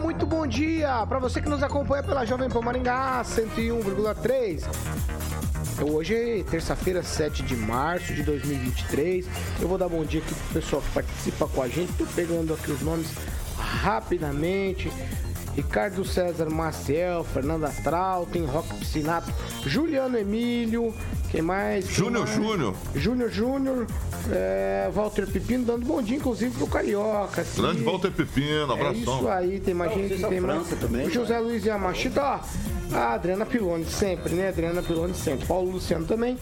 Muito bom dia para você que nos acompanha pela Jovem Pan Maringá 101,3. Hoje é terça-feira, 7 de março de 2023. Eu vou dar bom dia aqui pro pessoal que participa com a gente. Tô pegando aqui os nomes rapidamente. Ricardo César Maciel, Fernanda Trautem, Roque Piscinato, Juliano Emílio, quem mais? Quem Júnior mais? Júnior. Júnior Júnior, é, Walter Pepino, dando bom dia, inclusive, pro Carioca. assim. Grande Walter Pepino, É abração. isso aí, tem mais gente, tem mais. Também, o José Luiz Yamashita, ó. A Adriana Piloni, sempre, né? Adriana Piloni, sempre. Paulo Luciano também.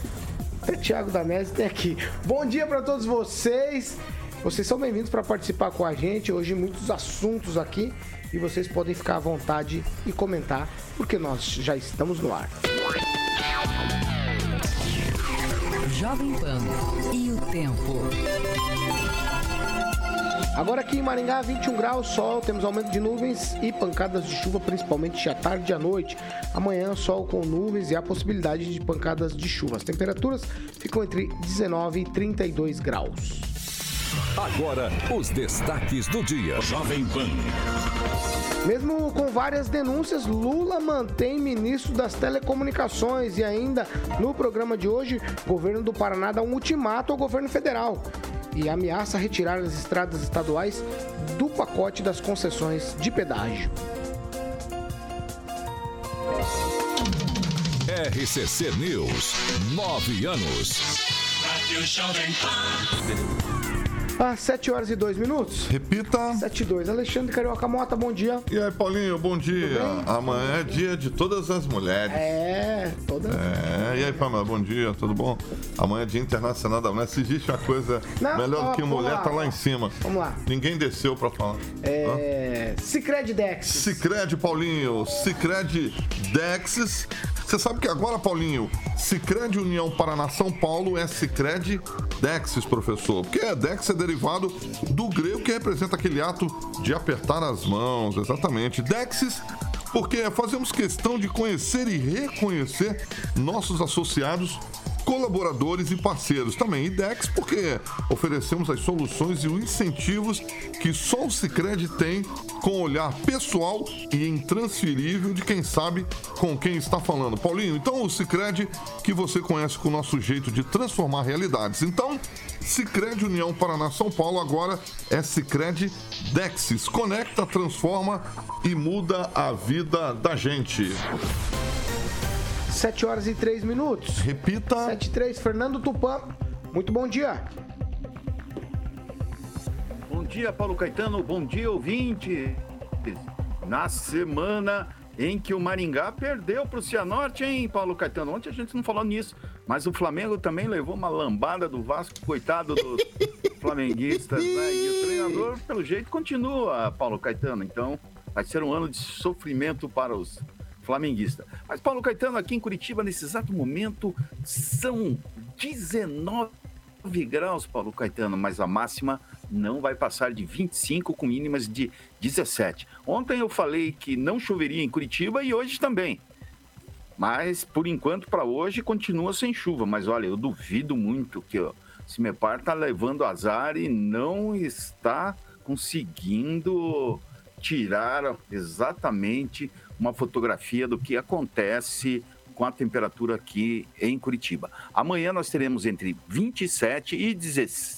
Até Thiago Danese tem aqui. Bom dia para todos vocês. Vocês são bem-vindos para participar com a gente. Hoje, muitos assuntos aqui. E vocês podem ficar à vontade e comentar, porque nós já estamos no ar. Jovem Pan e o tempo. Agora aqui em Maringá, 21 graus, sol, temos aumento de nuvens e pancadas de chuva, principalmente à tarde e à noite. Amanhã, sol com nuvens e a possibilidade de pancadas de chuva. As temperaturas ficam entre 19 e 32 graus. Agora, os destaques do dia. Jovem Pan. Mesmo com várias denúncias, Lula mantém ministro das Telecomunicações e ainda no programa de hoje, o governo do Paraná dá um ultimato ao governo federal e ameaça retirar as estradas estaduais do pacote das concessões de pedágio. RCC News. Nove anos. Às 7 horas e 2 minutos. Repita. 7 e 2. Alexandre Carioca Mota, bom dia. E aí, Paulinho, bom dia. Amanhã é dia de todas as mulheres. É, toda. É, e aí, Pamela, bom dia, tudo bom? Amanhã é dia internacional da mulher. Se existe uma coisa Não, melhor ó, do que mulher, lá, tá lá ó. em cima. Vamos lá. Ninguém desceu pra falar. É. Cicred Dex. Cicred, Paulinho. Cicred Dexis. Você sabe que agora, Paulinho, Cicred União Paraná São Paulo é Cicred Dexis, professor. Porque é Dex é derivado do grego que representa aquele ato de apertar as mãos, exatamente. Dexis porque fazemos questão de conhecer e reconhecer nossos associados colaboradores e parceiros também. E Dex, porque oferecemos as soluções e os incentivos que só o Cicred tem com olhar pessoal e intransferível de quem sabe com quem está falando. Paulinho, então o Cicred que você conhece com o nosso jeito de transformar realidades. Então, Cicred União Paraná São Paulo agora é Cicred Dexis. Conecta, transforma e muda a vida da gente. 7 horas e 3 minutos. Repita. 7 e 3. Fernando Tupã, muito bom dia. Bom dia, Paulo Caetano. Bom dia, ouvinte. Na semana em que o Maringá perdeu para o Cianorte, hein, Paulo Caetano? Ontem a gente não falou nisso, mas o Flamengo também levou uma lambada do Vasco, coitado dos flamenguistas, né? E o treinador, pelo jeito, continua, Paulo Caetano. Então, vai ser um ano de sofrimento para os flamenguistas. Mas, Paulo Caetano, aqui em Curitiba, nesse exato momento, são 19 graus, Paulo Caetano, mas a máxima não vai passar de 25 com mínimas de 17. Ontem eu falei que não choveria em Curitiba e hoje também. Mas por enquanto para hoje continua sem chuva, mas olha, eu duvido muito que o Cimepar está levando azar e não está conseguindo tirar exatamente uma fotografia do que acontece com a temperatura aqui em Curitiba. Amanhã nós teremos entre 27 e 16,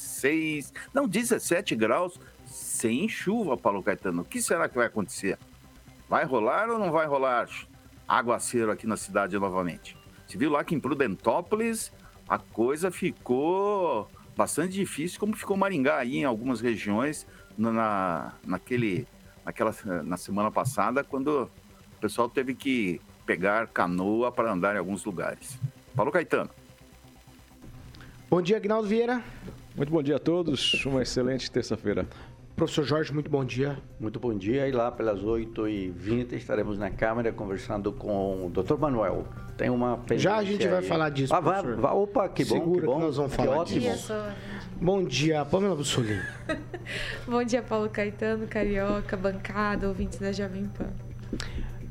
não, 17 graus sem chuva, Paulo Caetano. O que será que vai acontecer? Vai rolar ou não vai rolar aguaceiro aqui na cidade novamente? Você viu lá que em Prudentópolis a coisa ficou bastante difícil, como ficou Maringá aí em algumas regiões na, naquele, naquela, na semana passada, quando o pessoal teve que pegar canoa para andar em alguns lugares. Paulo Caetano. Bom dia, Agnaldo Vieira. Muito bom dia a todos, uma excelente terça-feira. Professor Jorge, muito bom dia. Muito bom dia. E lá pelas 8h20 estaremos na Câmara conversando com o Dr. Manuel. Tem uma Já a gente vai aí. falar disso, Ah, professor. vá. Opa, que bom, Segura que bom. que nós vamos Que falar ótimo. disso. Bom dia, Pamela Bussolini. Bom dia, Paulo Caetano, Carioca, bancada, ouvintes da Jovem Pan.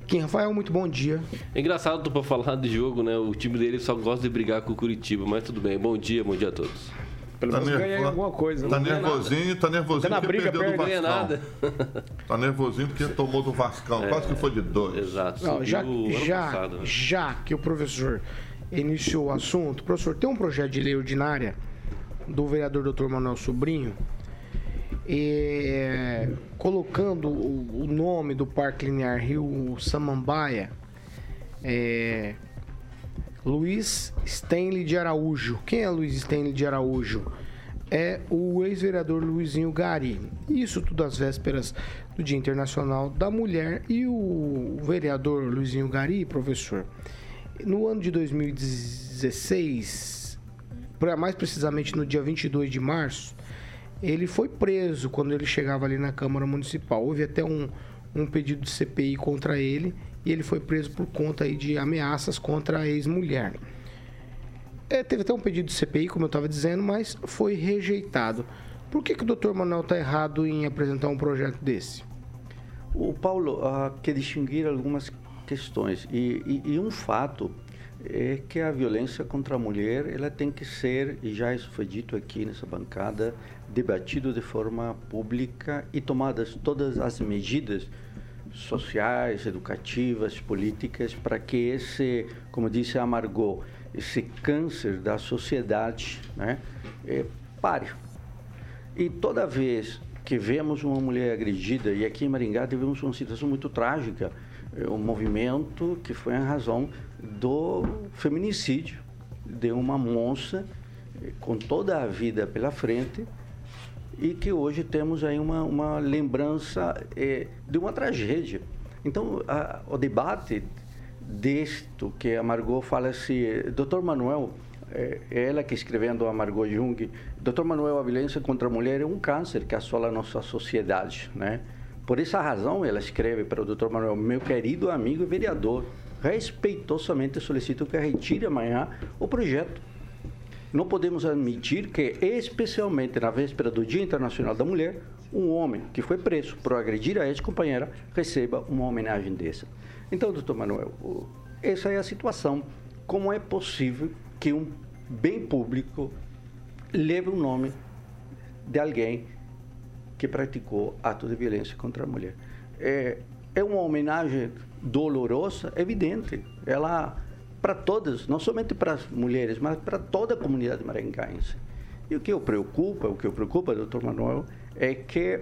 Kim Rafael, muito bom dia. É engraçado pra falar de jogo, né? O time dele só gosta de brigar com o Curitiba, mas tudo bem. Bom dia, bom dia a todos. Pelo Tá menos ganha nervoso. alguma coisa. Tá ganha nervosinho, tá nervosinho Tá na porque briga, perdeu do ganha Vascão. nada. Tá nervosinho porque tomou do Vascão. Quase que foi de dois. Exato. Não, já, já, passado, né? já que o professor iniciou o assunto, professor, tem um projeto de lei ordinária do vereador Dr. Manuel Sobrinho é, colocando o, o nome do Parque Linear Rio Samambaia é, Luiz Stanley de Araújo. Quem é Luiz Stanley de Araújo? É o ex-vereador Luizinho Gari. Isso tudo às vésperas do Dia Internacional da Mulher. E o vereador Luizinho Gari, professor, no ano de 2016, pra- mais precisamente no dia 22 de março, ele foi preso quando ele chegava ali na Câmara Municipal. Houve até um, um pedido de CPI contra ele e ele foi preso por conta aí de ameaças contra a ex-mulher. É, teve até um pedido de CPI, como eu estava dizendo, mas foi rejeitado. Por que, que o doutor Manuel está errado em apresentar um projeto desse? O Paulo ah, quer distinguir algumas questões e, e- e um fato é que a violência contra a mulher ela tem que ser e já isso foi dito aqui nessa bancada debatido de forma pública e tomadas todas as medidas sociais, educativas, políticas para que esse, como disse a Margot, esse câncer da sociedade, né, eh, pare. E toda vez que vemos uma mulher agredida, e aqui em Maringá tivemos uma situação muito trágica, é um movimento que foi em razão do feminicídio de uma moça eh, com toda a vida pela frente e que hoje temos aí uma, uma lembrança eh, de uma tragédia. Então, a- o debate disto que a Margot fala assim, Dr. Manuel, é é ela que escrevendo a Margot Jung, Dr. Manuel, a violência contra a mulher é um câncer que assola a nossa sociedade, né? Por essa razão, ela escreve para o Dr. Manuel, meu querido amigo e vereador, respeitosamente solicito que retire amanhã o projeto. Não podemos admitir que, especialmente na véspera do Dia Internacional da Mulher, um homem que foi preso por agredir a ex-companheira receba uma homenagem dessa. Então, doutor Manuel, essa é a situação. Como é possível que um bem público leve o nome de alguém que praticou ato de violência contra a mulher? É, é uma homenagem dolorosa, evidente. Ela para todas, não somente para as mulheres, mas para toda a comunidade maringaense. E o que eu preocupa, o que eu preocupa, doutor Manuel, é que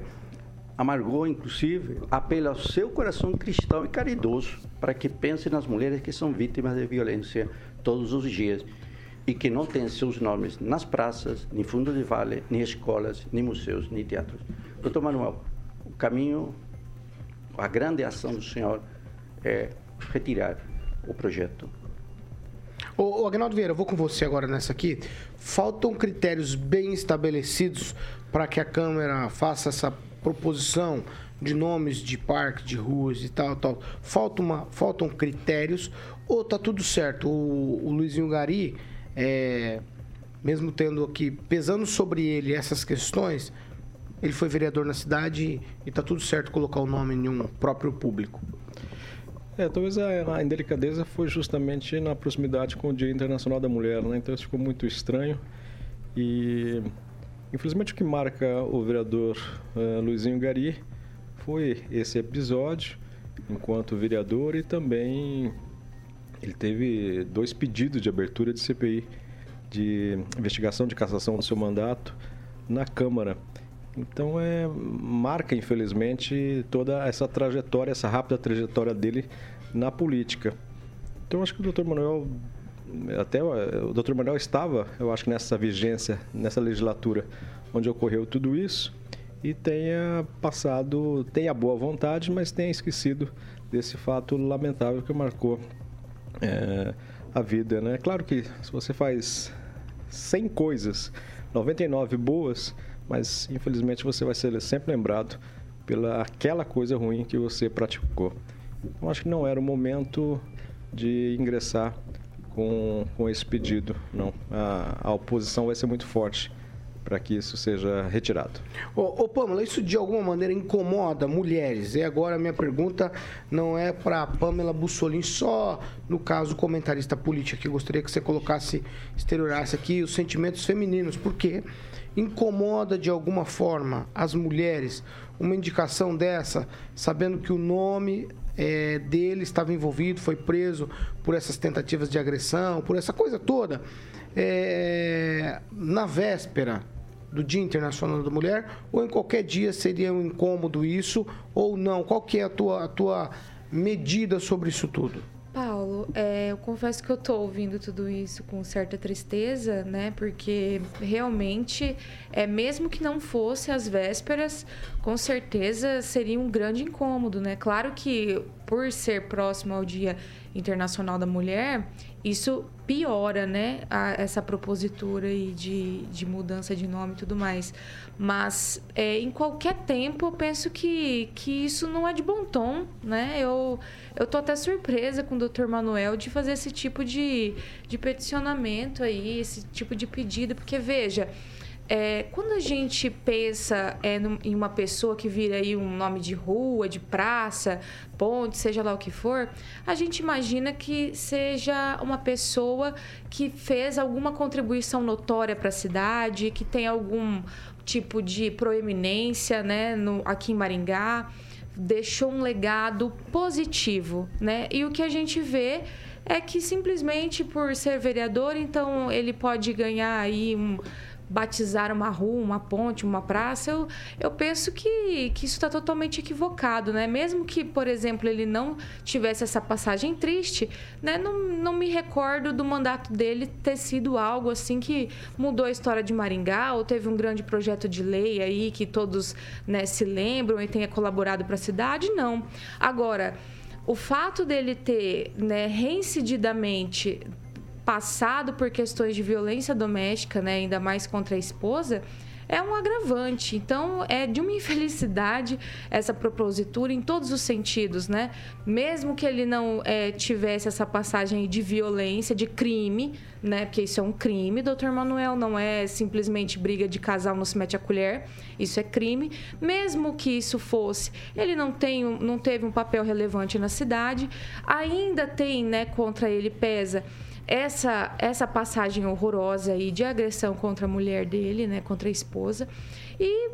a Margot, inclusive, apela ao seu coração cristão e caridoso para que pense nas mulheres que são vítimas de violência todos os dias e que não têm seus nomes nas praças, nem fundo de vale, nem escolas, nem museus, nem teatros. Doutor Manuel, o caminho, a grande ação do senhor é retirar o projeto Ô, ô Agnaldo Vieira, eu vou com você agora nessa aqui. Faltam critérios bem estabelecidos para que a Câmara faça essa proposição de nomes de parques, de ruas e tal, tal. Falta uma, faltam critérios ou tá tudo certo? O, o Luizinho Gari, é, mesmo tendo aqui, pesando sobre ele essas questões, ele foi vereador na cidade e tá tudo certo colocar o nome em um próprio público. É, talvez a, a indelicadeza foi justamente na proximidade com o Dia Internacional da Mulher, né? Então isso ficou muito estranho. E infelizmente o que marca o vereador eh, Luizinho Gari foi esse episódio enquanto vereador e também ele teve dois pedidos de abertura de CPI de investigação de cassação do seu mandato na Câmara. Então é marca infelizmente toda essa trajetória, essa rápida trajetória dele na política. Então acho que o Dr. Manuel até o Dr. Manuel estava, eu acho que nessa vigência, nessa legislatura onde ocorreu tudo isso e tenha passado, tenha boa vontade, mas tenha esquecido desse fato lamentável que marcou é, a vida, né? Claro que se você faz 100 coisas, 99 boas, mas infelizmente você vai ser sempre lembrado pela aquela coisa ruim que você praticou. Eu acho que não era o momento de ingressar com, com esse pedido, não. A, a oposição vai ser muito forte para que isso seja retirado. Ô, ô Pamela, isso de alguma maneira incomoda mulheres? E agora a minha pergunta não é para Pamela Bussolini, só no caso comentarista política, que gostaria que você colocasse, exteriorasse aqui os sentimentos femininos, porque incomoda de alguma forma as mulheres uma indicação dessa, sabendo que o nome é, dele estava envolvido, foi preso por essas tentativas de agressão, por essa coisa toda. É, na véspera do Dia Internacional da Mulher ou em qualquer dia seria um incômodo isso ou não? Qual que é a tua, a tua medida sobre isso tudo? Paulo, é, eu confesso que eu estou ouvindo tudo isso com certa tristeza, né? Porque realmente, é mesmo que não fosse as vésperas, com certeza seria um grande incômodo, né? Claro que por ser próximo ao Dia Internacional da Mulher, isso piora, né, a, essa propositura aí de, de mudança de nome e tudo mais. Mas é, em qualquer tempo eu penso que, que isso não é de bom tom, né? Eu, eu tô até surpresa com o Dr. Manuel de fazer esse tipo de, de peticionamento aí, esse tipo de pedido, porque veja, é, quando a gente pensa é, em uma pessoa que vira aí um nome de rua, de praça, ponte, seja lá o que for, a gente imagina que seja uma pessoa que fez alguma contribuição notória para a cidade, que tem algum tipo de proeminência né, no, aqui em Maringá, deixou um legado positivo. Né? E o que a gente vê é que simplesmente por ser vereador, então ele pode ganhar aí um batizar uma rua, uma ponte, uma praça, eu, eu penso que, que isso está totalmente equivocado, né? Mesmo que, por exemplo, ele não tivesse essa passagem triste, né? Não, não me recordo do mandato dele ter sido algo assim que mudou a história de Maringá ou teve um grande projeto de lei aí que todos né, se lembram e tenha colaborado para a cidade, não. Agora, o fato dele ter né, reincididamente passado por questões de violência doméstica, né, ainda mais contra a esposa, é um agravante. Então, é de uma infelicidade essa propositura em todos os sentidos, né? Mesmo que ele não é, tivesse essa passagem de violência, de crime, né? Porque isso é um crime, doutor Manuel, não é simplesmente briga de casal não se mete a colher, isso é crime. Mesmo que isso fosse, ele não, tem, não teve um papel relevante na cidade, ainda tem, né, contra ele pesa essa, essa passagem horrorosa aí de agressão contra a mulher dele, né, contra a esposa. E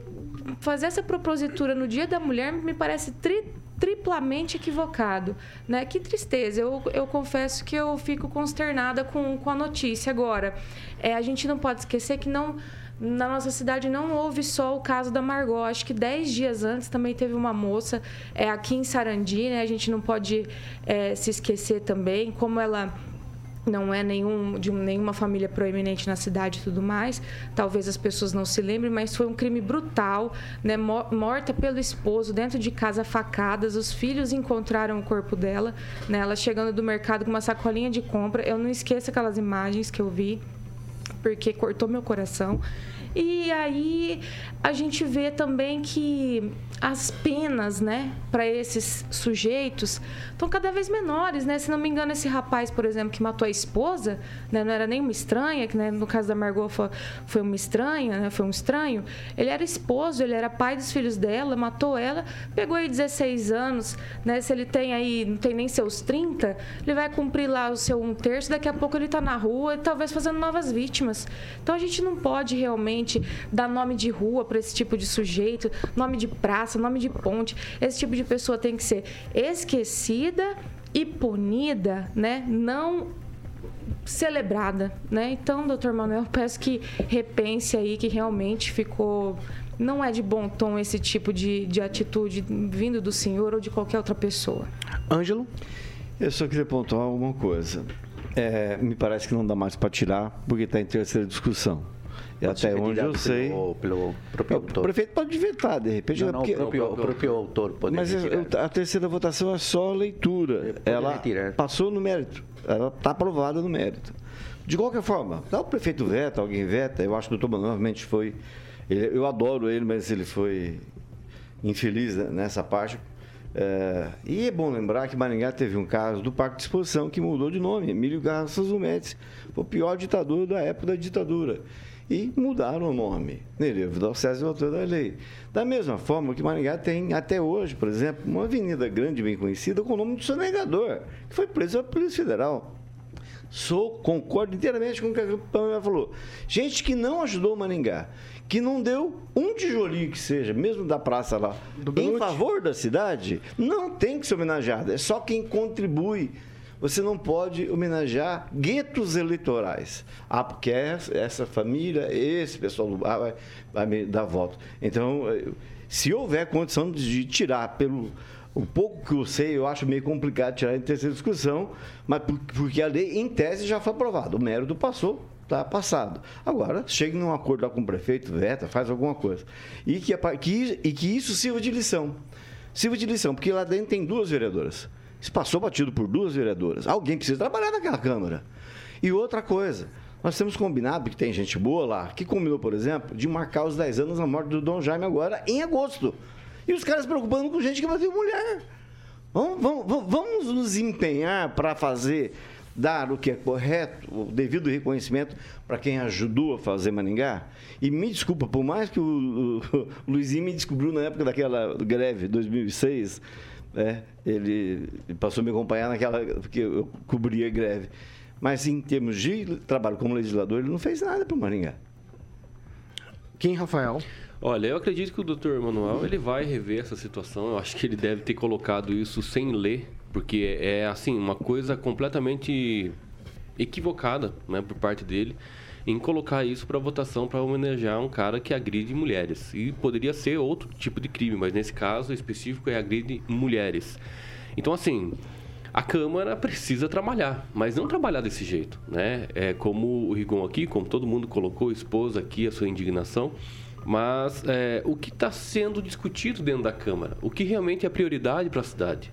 fazer essa propositura no Dia da Mulher me parece tri, triplamente equivocado, né? Que tristeza. Eu, eu confesso que eu fico consternada com, com a notícia agora. É, a gente não pode esquecer que não na nossa cidade não houve só o caso da Margot. Acho que dez dias antes também teve uma moça é, aqui em Sarandi, né? A gente não pode é, se esquecer também como ela não é nenhum, de nenhuma família proeminente na cidade e tudo mais. Talvez as pessoas não se lembrem, mas foi um crime brutal, né? Morta pelo esposo dentro de casa, facadas. Os filhos encontraram o corpo dela, né? Ela chegando do mercado com uma sacolinha de compra. Eu não esqueço aquelas imagens que eu vi, porque cortou meu coração. E aí a gente vê também que as penas, né, para esses sujeitos estão cada vez menores, né? Se não me engano, esse rapaz, por exemplo, que matou a esposa, né, não era nem uma estranha, que né, no caso da Margot foi, uma estranha, né, foi um estranho. Ele era esposo, ele era pai dos filhos dela, matou ela, pegou aí 16 anos, né? Se ele tem aí, não tem nem seus 30, ele vai cumprir lá o seu um terço, daqui a pouco ele está na rua, talvez fazendo novas vítimas. Então a gente não pode realmente dar nome de rua para esse tipo de sujeito, nome de praça, nome de ponte. Esse tipo de pessoa tem que ser esquecida e punida, né? Não celebrada, né? Então, doutor Manuel, peço que repense aí que realmente ficou não é de bom tom esse tipo de, de atitude vindo do senhor ou de qualquer outra pessoa. Ângelo? Eu só queria pontuar uma coisa. É, me parece que não dá mais para tirar, porque está em terceira discussão. E até onde eu sei. Pelo, pelo próprio autor. O prefeito pode vetar, de repente. Não, não, porque, o, próprio, o próprio autor pode Mas retirar. a terceira votação é só leitura. Ela retirar. passou no mérito. Ela está aprovada no mérito. De qualquer forma, tá, o prefeito veta, alguém veta, eu acho que o doutor Manuel realmente foi Ele, eu adoro ele, mas ele foi infeliz nessa parte. É, e é bom lembrar que Maringá teve um caso do Parque de Exposição que mudou de nome, Emílio Garças. Foi o pior ditador da época da ditadura. E mudaram o nome. Nereu Vidal César, autor da lei. Da mesma forma que Maringá tem, até hoje, por exemplo, uma avenida grande, bem conhecida, com o nome de sonegador, que foi preso pela Polícia Federal. Sou, concordo inteiramente com o que a Pamela falou. Gente que não ajudou Maringá, que não deu um tijolinho que seja, mesmo da praça lá, em favor da cidade, não tem que ser homenageado. É só quem contribui. Você não pode homenagear guetos eleitorais. Ah, porque essa família, esse pessoal do bar vai, vai me dar voto. Então, eh, se houver condição de tirar pelo o pouco que eu sei, eu acho meio complicado tirar em terceira discussão, mas porque a lei, em tese, já foi aprovada. O mérito passou, está passado. Agora, chegue num acordo lá com o prefeito, veta, faz alguma coisa. E que, que, e que isso sirva de lição. Sirva de lição, porque lá dentro tem duas vereadoras. Isso passou batido por duas vereadoras. Alguém precisa trabalhar naquela Câmara. E outra coisa, nós temos combinado, que tem gente boa lá, que combinou, por exemplo, de marcar os 10 anos da morte do Dom Jaime agora em agosto. E os caras preocupando com gente que vai ter mulher. Vamos, vamos, vamos nos empenhar para fazer, dar o que é correto, o devido reconhecimento para quem ajudou a fazer Maningá. E me desculpa, por mais que o, o, o Luizinho me descobriu na época daquela greve, 2006, né, ele passou a me acompanhar naquela, porque eu cobria a greve. Mas em termos de trabalho como legislador, ele não fez nada para o Maringá. Quem, Rafael? Olha, eu acredito que o Dr. Manuel ele vai rever essa situação. Eu acho que ele deve ter colocado isso sem ler, porque é assim uma coisa completamente equivocada, né, por parte dele, em colocar isso para votação para homenagear um cara que agride mulheres. E poderia ser outro tipo de crime, mas nesse caso específico é agride mulheres. Então assim, a Câmara precisa trabalhar, mas não trabalhar desse jeito, né? É como o Rigon aqui, como todo mundo colocou, expôs aqui a sua indignação mas é, o que está sendo discutido dentro da Câmara? O que realmente é prioridade para a cidade?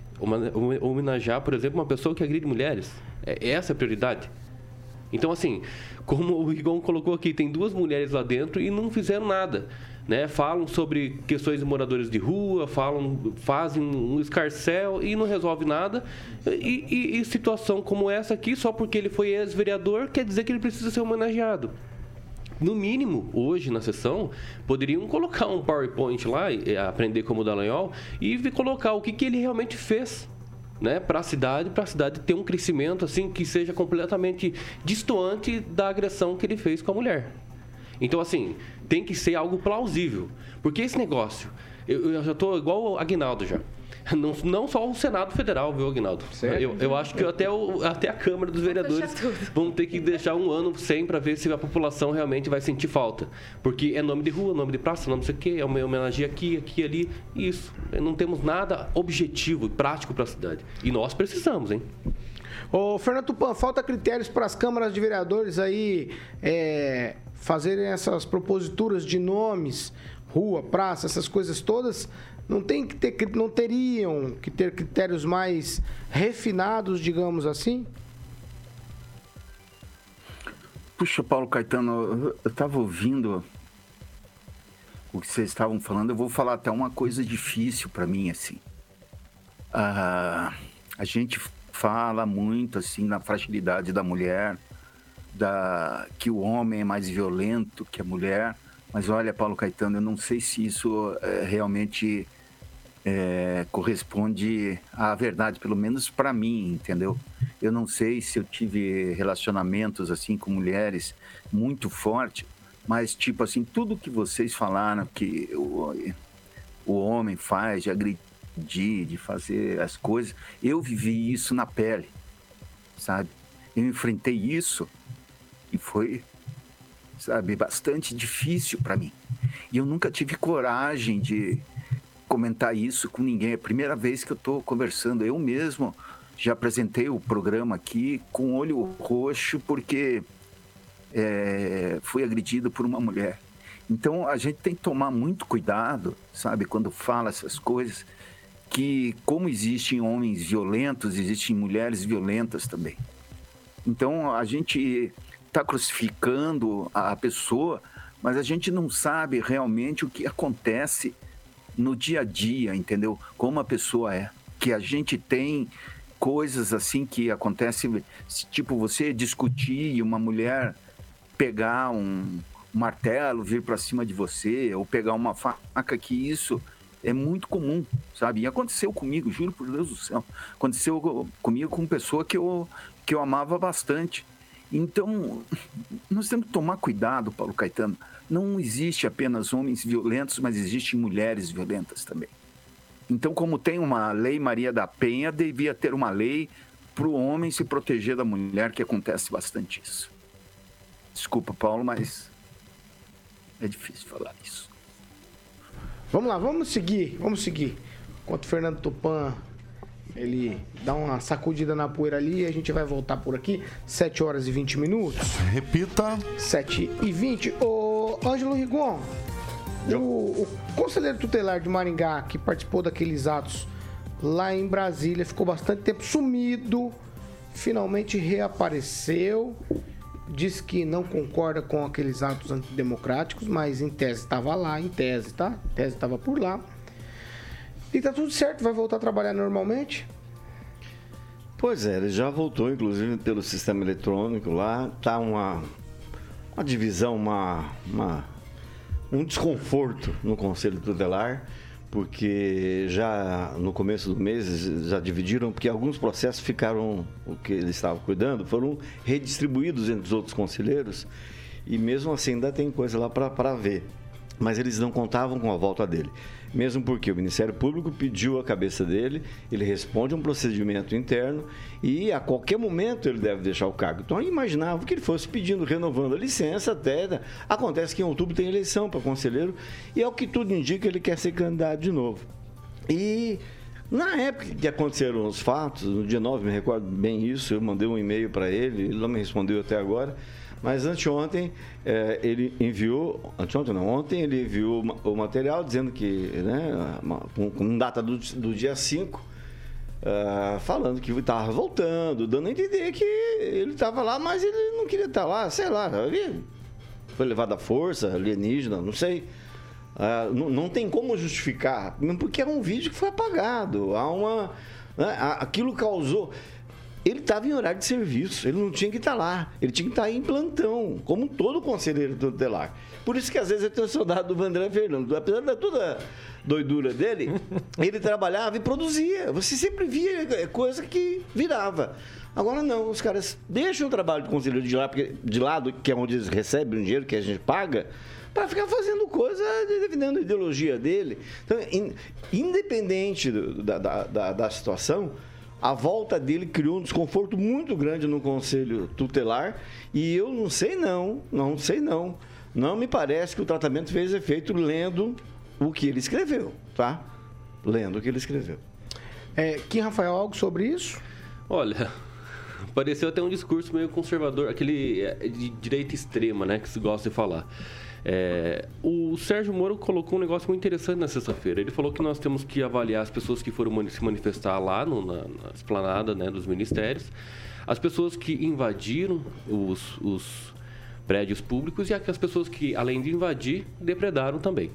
Homenagear, por exemplo, uma pessoa que agride mulheres? É essa a prioridade? Então, assim, como o Rigon colocou aqui, tem duas mulheres lá dentro e não fizeram nada. Né? Falam sobre questões de moradores de rua, falam, fazem um escarcel e não resolve nada. E, e, e situação como essa aqui, só porque ele foi ex-vereador, quer dizer que ele precisa ser homenageado no mínimo, hoje na sessão, poderiam colocar um PowerPoint lá, aprender como Dallagnol, e colocar o que, que ele realmente fez né, para a cidade, para a cidade ter um crescimento assim que seja completamente distante da agressão que ele fez com a mulher. Então, assim, tem que ser algo plausível. Porque esse negócio, eu, eu já estou igual o Aguinaldo já. Não, não só o Senado Federal, viu, Aguinaldo? Eu, eu acho que até, o, até a Câmara dos Vereadores vão ter que deixar um ano sem para ver se a população realmente vai sentir falta. Porque é nome de rua, nome de praça, nome não sei o quê, é uma homenagem aqui, aqui, ali. Isso. Não temos nada objetivo e prático para a cidade. E nós precisamos, hein? Ô, Fernando Tupan, falta critérios para as câmaras de vereadores aí é, fazerem essas proposituras de nomes, rua, praça, essas coisas todas não tem que ter, não teriam que ter critérios mais refinados, digamos assim? Puxa, Paulo Caetano, eu estava ouvindo o que vocês estavam falando. Eu vou falar até uma coisa difícil para mim, assim. Ah, a gente fala muito assim na fragilidade da mulher, da que o homem é mais violento que a mulher. Mas olha, Paulo Caetano, eu não sei se isso é, realmente é, corresponde à verdade, pelo menos para mim, entendeu? Eu não sei se eu tive relacionamentos assim com mulheres muito forte, mas tipo assim, tudo que vocês falaram que o, o homem faz de agredir, de fazer as coisas, eu vivi isso na pele, sabe? Eu enfrentei isso e foi, sabe, bastante difícil para mim. E eu nunca tive coragem de comentar isso com ninguém. É a primeira vez que eu estou conversando. Eu mesmo já apresentei o programa aqui com olho roxo porque é, fui agredido por uma mulher. Então a gente tem que tomar muito cuidado, sabe, quando fala essas coisas, que como existem homens violentos, existem mulheres violentas também. Então a gente está crucificando a pessoa mas a gente não sabe realmente o que acontece no dia a dia, entendeu? Como a pessoa é. Que a gente tem coisas assim que acontecem, tipo você discutir e uma mulher pegar um martelo, vir para cima de você, ou pegar uma faca, que isso é muito comum, sabe? E aconteceu comigo, juro por Deus do céu. Aconteceu comigo com uma pessoa que eu, que eu amava bastante. Então, nós temos que tomar cuidado, Paulo Caetano. Não existe apenas homens violentos, mas existem mulheres violentas também. Então, como tem uma lei Maria da Penha, devia ter uma lei para o homem se proteger da mulher, que acontece bastante isso. Desculpa, Paulo, mas é difícil falar isso. Vamos lá, vamos seguir, vamos seguir. Enquanto o Fernando Tupan ele dá uma sacudida na poeira ali e a gente vai voltar por aqui. 7 horas e 20 minutos. Repita. 7 e 20. Ô, Ângelo Rigon, o, o conselheiro tutelar de Maringá, que participou daqueles atos lá em Brasília, ficou bastante tempo sumido, finalmente reapareceu. Diz que não concorda com aqueles atos antidemocráticos, mas em tese estava lá, em tese, tá? Em tese estava por lá. E tá tudo certo, vai voltar a trabalhar normalmente? Pois é, ele já voltou, inclusive, pelo sistema eletrônico lá. Tá uma, uma divisão, uma, uma, um desconforto no Conselho Tutelar, porque já no começo do mês já dividiram, porque alguns processos ficaram, o que eles estavam cuidando, foram redistribuídos entre os outros conselheiros, e mesmo assim ainda tem coisa lá para ver. Mas eles não contavam com a volta dele mesmo porque o Ministério Público pediu a cabeça dele, ele responde a um procedimento interno e a qualquer momento ele deve deixar o cargo. Então eu imaginava que ele fosse pedindo, renovando a licença até. Né? Acontece que em outubro tem eleição para conselheiro e é o que tudo indica, ele quer ser candidato de novo. E na época que aconteceram os fatos, no dia 9, me recordo bem isso, eu mandei um e-mail para ele, ele não me respondeu até agora. Mas anteontem é, ele enviou, anteontem não, ontem ele enviou o material dizendo que, né, com, data do, do dia 5, uh, é, falando que estava voltando, dando a entender que ele estava lá, mas ele não queria estar lá, sei lá, foi levado à força, alienígena, não sei. Uh, não, não, tem como justificar, porque é um vídeo que foi apagado. Há uma. Né, aquilo causou. Ele estava em horário de serviço, ele não tinha que estar tá lá, ele tinha que estar tá em plantão, como todo conselheiro tutelar. Por isso que às vezes eu tenho saudade do Vandré Fernando. Apesar da toda doidura dele, ele trabalhava e produzia. Você sempre via coisa que virava. Agora não, os caras deixam o trabalho de conselheiro de, lá, de lado, que é onde eles recebem o dinheiro que a gente paga, para ficar fazendo coisa defendendo a ideologia dele. Então, in, independente do, da, da, da situação, a volta dele criou um desconforto muito grande no conselho tutelar e eu não sei não, não sei não. Não me parece que o tratamento fez efeito lendo o que ele escreveu, tá? Lendo o que ele escreveu. É, Kim Rafael, algo sobre isso? Olha, pareceu até um discurso meio conservador, aquele é, de direita extrema, né, que se gosta de falar. É, o Sérgio Moro colocou um negócio muito interessante na sexta-feira. Ele falou que nós temos que avaliar as pessoas que foram se manifestar lá no, na, na esplanada né, dos ministérios, as pessoas que invadiram os, os prédios públicos e as pessoas que, além de invadir, depredaram também.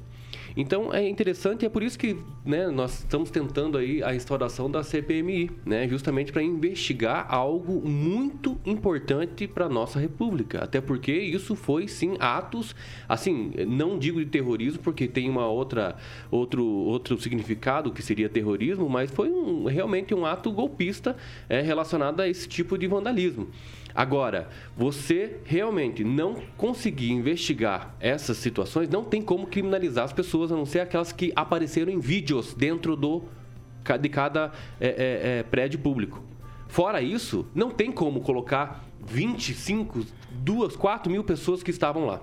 Então é interessante e é por isso que né, nós estamos tentando aí a instauração da CPMI, né, justamente para investigar algo muito importante para nossa república. Até porque isso foi sim atos, assim, não digo de terrorismo porque tem uma outra outro outro significado que seria terrorismo, mas foi um, realmente um ato golpista é, relacionado a esse tipo de vandalismo. Agora, você realmente não conseguir investigar essas situações, não tem como criminalizar as pessoas, a não ser aquelas que apareceram em vídeos dentro do, de cada é, é, é, prédio público. Fora isso, não tem como colocar 25, 2, 4 mil pessoas que estavam lá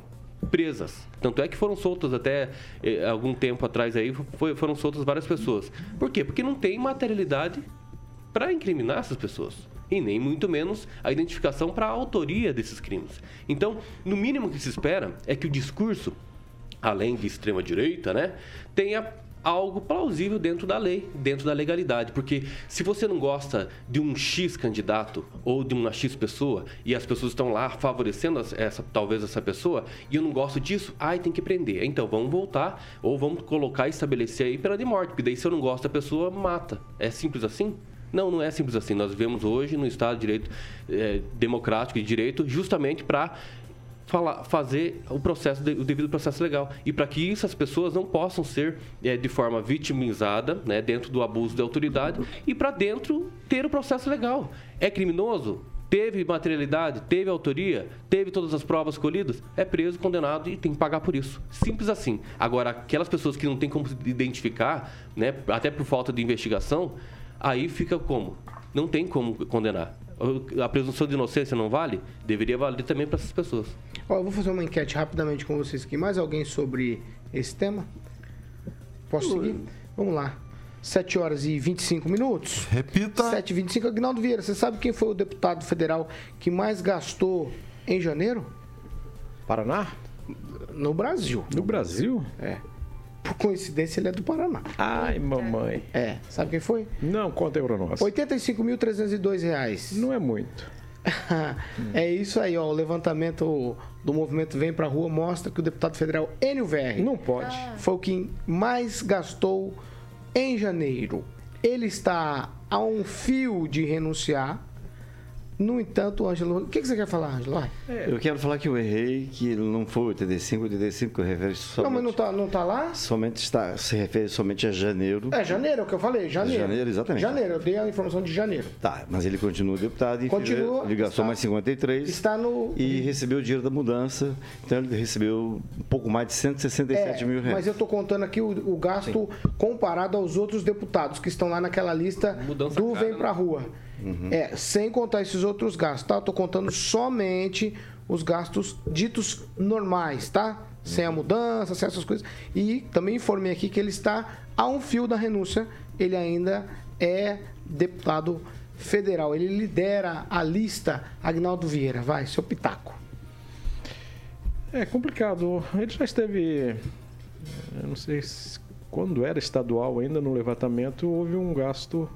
presas. Tanto é que foram soltas até eh, algum tempo atrás aí, foi, foram soltas várias pessoas. Por quê? Porque não tem materialidade para incriminar essas pessoas e nem muito menos a identificação para a autoria desses crimes. Então, no mínimo que se espera é que o discurso, além de extrema direita, né, tenha algo plausível dentro da lei, dentro da legalidade. Porque se você não gosta de um X candidato ou de uma X pessoa e as pessoas estão lá favorecendo essa, talvez essa pessoa e eu não gosto disso, ai, tem que prender. Então vamos voltar ou vamos colocar e estabelecer aí pena de morte. Porque daí se eu não gosto da pessoa, mata. É simples assim? Não, não é simples assim. Nós vivemos hoje no Estado de Direito é, democrático e direito justamente para falar, fazer o processo, o devido processo legal. E para que essas pessoas não possam ser é, de forma vitimizada, né, dentro do abuso de autoridade, e para dentro ter o processo legal. É criminoso? Teve materialidade, teve autoria, teve todas as provas colhidas, é preso, condenado e tem que pagar por isso. Simples assim. Agora, aquelas pessoas que não tem como identificar, né, até por falta de investigação, aí fica como? Não tem como condenar. A presunção de inocência não vale? Deveria valer também para essas pessoas. Ó, eu vou fazer uma enquete rapidamente com vocês aqui. Mais alguém sobre esse tema? Posso seguir? Vamos lá. 7 horas e 25 minutos. Repita. 7 e 25. Agnaldo Vieira, você sabe quem foi o deputado federal que mais gastou em janeiro? Paraná? No Brasil. No Brasil? É. Por coincidência, ele é do Paraná. Ai, mamãe. É. Sabe quem foi? Não, conta aí pra nós. 85.302 reais. Não é muito. é isso aí, ó. O levantamento do movimento Vem Pra Rua mostra que o deputado federal Enio VR Não pode. foi o que mais gastou em janeiro. Ele está a um fio de renunciar. No entanto, Ângelo. O que, que você quer falar, Ângelo? Vai. Eu quero falar que eu errei, que não foi 85, 85 que eu refere somente. Não, mas não tá, não tá lá? Somente está, se refere somente a janeiro. É, janeiro, é o que eu falei, janeiro. Janeiro, exatamente. Janeiro, eu dei a informação de janeiro. Tá, mas ele continua deputado e Continua, ele gastou está- mais 53 Está no. e recebeu o dinheiro da mudança. Então ele recebeu um pouco mais de 167 É, mil reais. mas eu tô contando aqui o, o gasto comparado aos outros deputados que estão lá naquela lista Mudança do cara, Vem né? Pra Rua. É, sem contar esses outros gastos, tá? Eu tô contando somente os gastos ditos normais, tá? Sem a mudança, sem essas coisas. E também informei aqui que ele está a um fio da renúncia. Ele ainda é deputado federal. Ele lidera a lista Agnaldo Vieira. Vai, seu pitaco. É complicado. Ele já esteve. Eu não sei se, quando era estadual ainda no levantamento, houve um gasto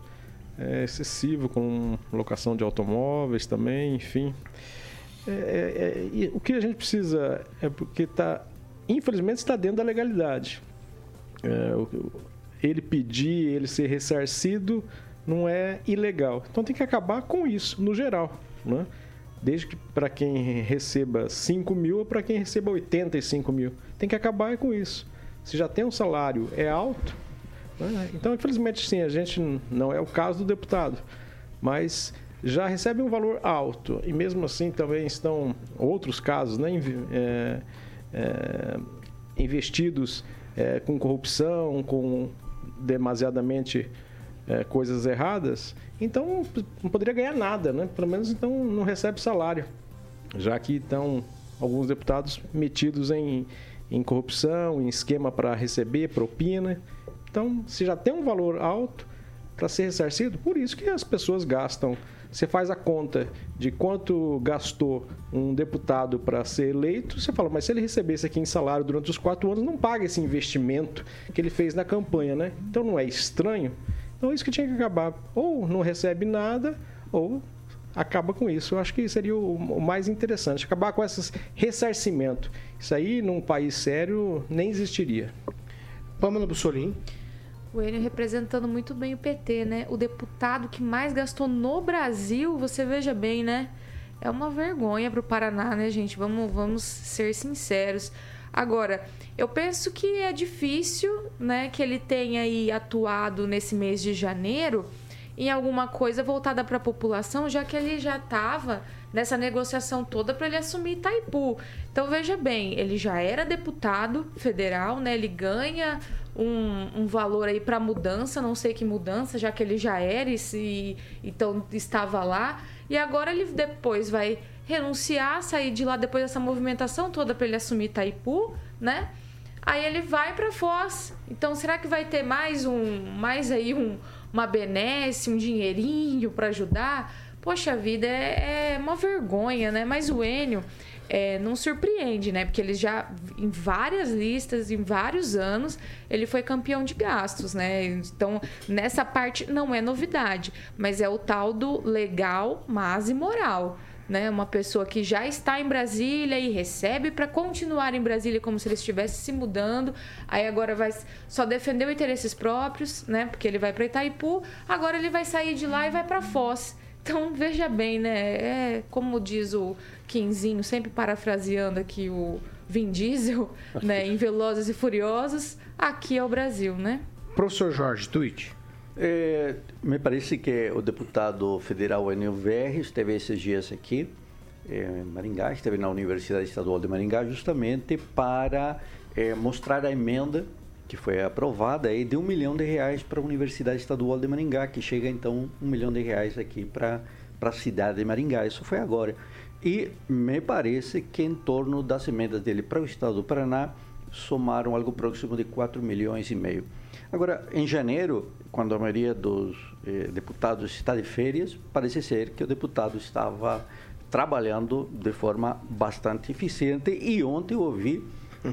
é, excessivo com locação de automóveis também, enfim. É, é, é, o que a gente precisa é porque está. Infelizmente está dentro da legalidade. É, ele pedir, ele ser ressarcido, não é ilegal. Então tem que acabar com isso, no geral. Né? Desde que para quem receba 5 mil ou para quem receba 85 mil. Tem que acabar com isso. Se já tem um salário, é alto. Né? Então, infelizmente, sim, a gente não é o caso do deputado. Mas já recebe um valor alto. E mesmo assim também estão outros casos, né? É, é, investidos é, com corrupção, com demasiadamente é, coisas erradas, então não poderia ganhar nada, né? Pelo menos então não recebe salário, já que estão alguns deputados metidos em, em corrupção, em esquema para receber propina. Então, se já tem um valor alto para ser ressarcido, por isso que as pessoas gastam. Você faz a conta de quanto gastou um deputado para ser eleito, você fala, mas se ele recebesse aqui em salário durante os quatro anos, não paga esse investimento que ele fez na campanha, né? Então não é estranho? Então isso que tinha que acabar. Ou não recebe nada, ou acaba com isso. Eu acho que seria o, mais interessante, acabar com esses ressarcimento. Isso aí, num país sério, nem existiria. Pamela Bussolini. O Enio representando muito bem o PT, né? O deputado que mais gastou no Brasil, você veja bem, né? É uma vergonha pro Paraná, né, gente? Vamos, vamos ser sinceros. Agora, eu penso que é difícil, né, que ele tenha aí atuado nesse mês de janeiro em alguma coisa voltada para a população, já que ele já estava nessa negociação toda para ele assumir Itaipu. Então veja bem, ele já era deputado federal, né? Ele ganha um, um valor aí para mudança, não sei que mudança, já que ele já era e se, então estava lá. E agora ele depois vai renunciar, sair de lá depois dessa movimentação toda para ele assumir Itaipu, né? Aí ele vai para Foz. Então será que vai ter mais um, mais aí um, uma benesse, um dinheirinho para ajudar? Poxa vida, é, é uma vergonha, né? Mas o Enio, é, não surpreende, né? Porque ele já, em várias listas, em vários anos, ele foi campeão de gastos, né? Então, nessa parte não é novidade, mas é o tal do legal, mas imoral. Né, uma pessoa que já está em Brasília e recebe para continuar em Brasília como se ele estivesse se mudando, aí agora vai só defender os interesses próprios, né? Porque ele vai para Itaipu, agora ele vai sair de lá e vai para Foz. Então, veja bem, né? É como diz o Quinzinho, sempre parafraseando aqui o Vin Diesel, né? Em Velozes e Furiosos, aqui é o Brasil, né? Professor Jorge, tweet. É, me parece que o deputado federal Enio esteve esses dias aqui em Maringá, esteve na Universidade Estadual de Maringá justamente para é, mostrar a emenda que foi aprovada aí de um milhão de reais para a Universidade Estadual de Maringá, que chega então um milhão de reais aqui para a cidade de Maringá. Isso foi agora. E me parece que em torno das emendas dele para o estado do Paraná somaram algo próximo de 4 milhões e meio. Agora, em janeiro, quando a maioria dos eh, deputados está de férias, parece ser que o deputado estava trabalhando de forma bastante eficiente e ontem eu ouvi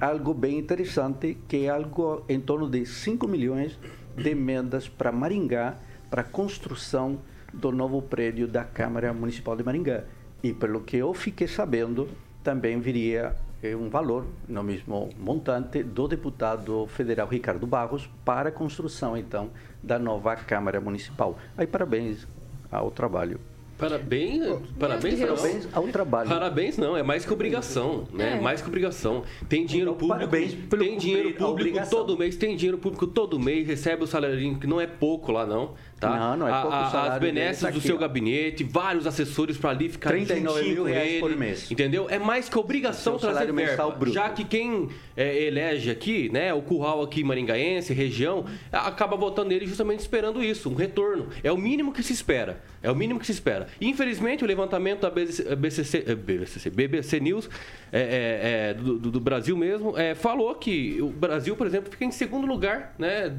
algo bem interessante, que é algo em torno de 5 milhões de emendas para Maringá, para a construção do novo prédio da Câmara Municipal de Maringá. E pelo que eu fiquei sabendo, também viria eh, um valor, no mesmo montante, do deputado federal Ricardo Barros para a construção, então, da nova Câmara Municipal. Aí, parabéns ao trabalho. Parabéns, parabéns, parabéns ao trabalho. Parabéns não, é mais que obrigação, né? É. Mais que obrigação. Tem dinheiro Então, público, parabéns pelo tem dinheiro público todo mês, tem dinheiro público todo mês, recebe o salarinho que não é pouco lá não, tá? Não, não é pouco a- salário As benesses do aqui, seu ó. gabinete, vários assessores para ali ficar 39 juntinho mil reais ele, por mês. entendeu? É mais que obrigação trazer verba, bruto. já que quem é, elege aqui, né, o curral aqui maringaense, região, acaba votando nele justamente esperando isso, um retorno. É o mínimo que se espera. É o mínimo que se espera. Infelizmente, o levantamento da BCC, BCC, eh, BCC, BBC News é, é, do, do- do Brasil mesmo falou que o Brasil, por exemplo, fica em segundo lugar, né,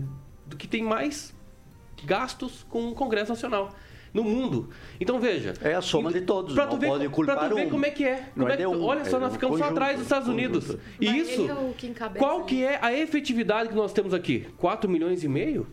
do que tem mais gastos com o Congresso Nacional. No mundo. Então veja. É a soma de todos, Pra não tu ver, pode culpar pra tu ver um. como é que é. Como é é que um, olha só, é nós um ficamos só conjunto, atrás dos Estados conjunto. Unidos. E Mas isso. é o que encabeça Qual isso. que é a efetividade que nós temos aqui? 4 milhões e meio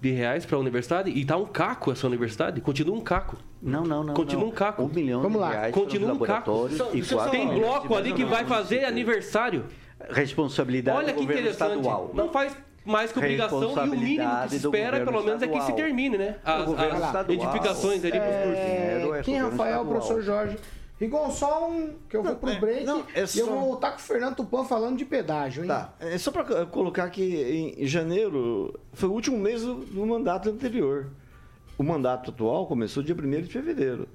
de reais para a universidade? E tá um caco essa universidade? Continua um caco. Não, não, não. Continua não. um caco. Um milhão Vamos de lá. reais Continua para um caco. Só- e só- Tem bloco ali que vai fazer aniversário. Responsabilidade Olha do que governo interessante. estadual. Não faz mais que obrigação e o mínimo que se espera, pelo menos, é que se estadual. termine, né? As, governo as estadual. edificações ali pros cursos. É É, governo Rafael, estadual. professor Jorge. Rigon, só um que eu vou pro é, break não, é e eu vou voltar com o Fernando Tupan falando de pedágio, hein? Tá, é só para colocar que em janeiro foi o último mês do, do mandato anterior. O mandato atual começou dia 1 de fevereiro.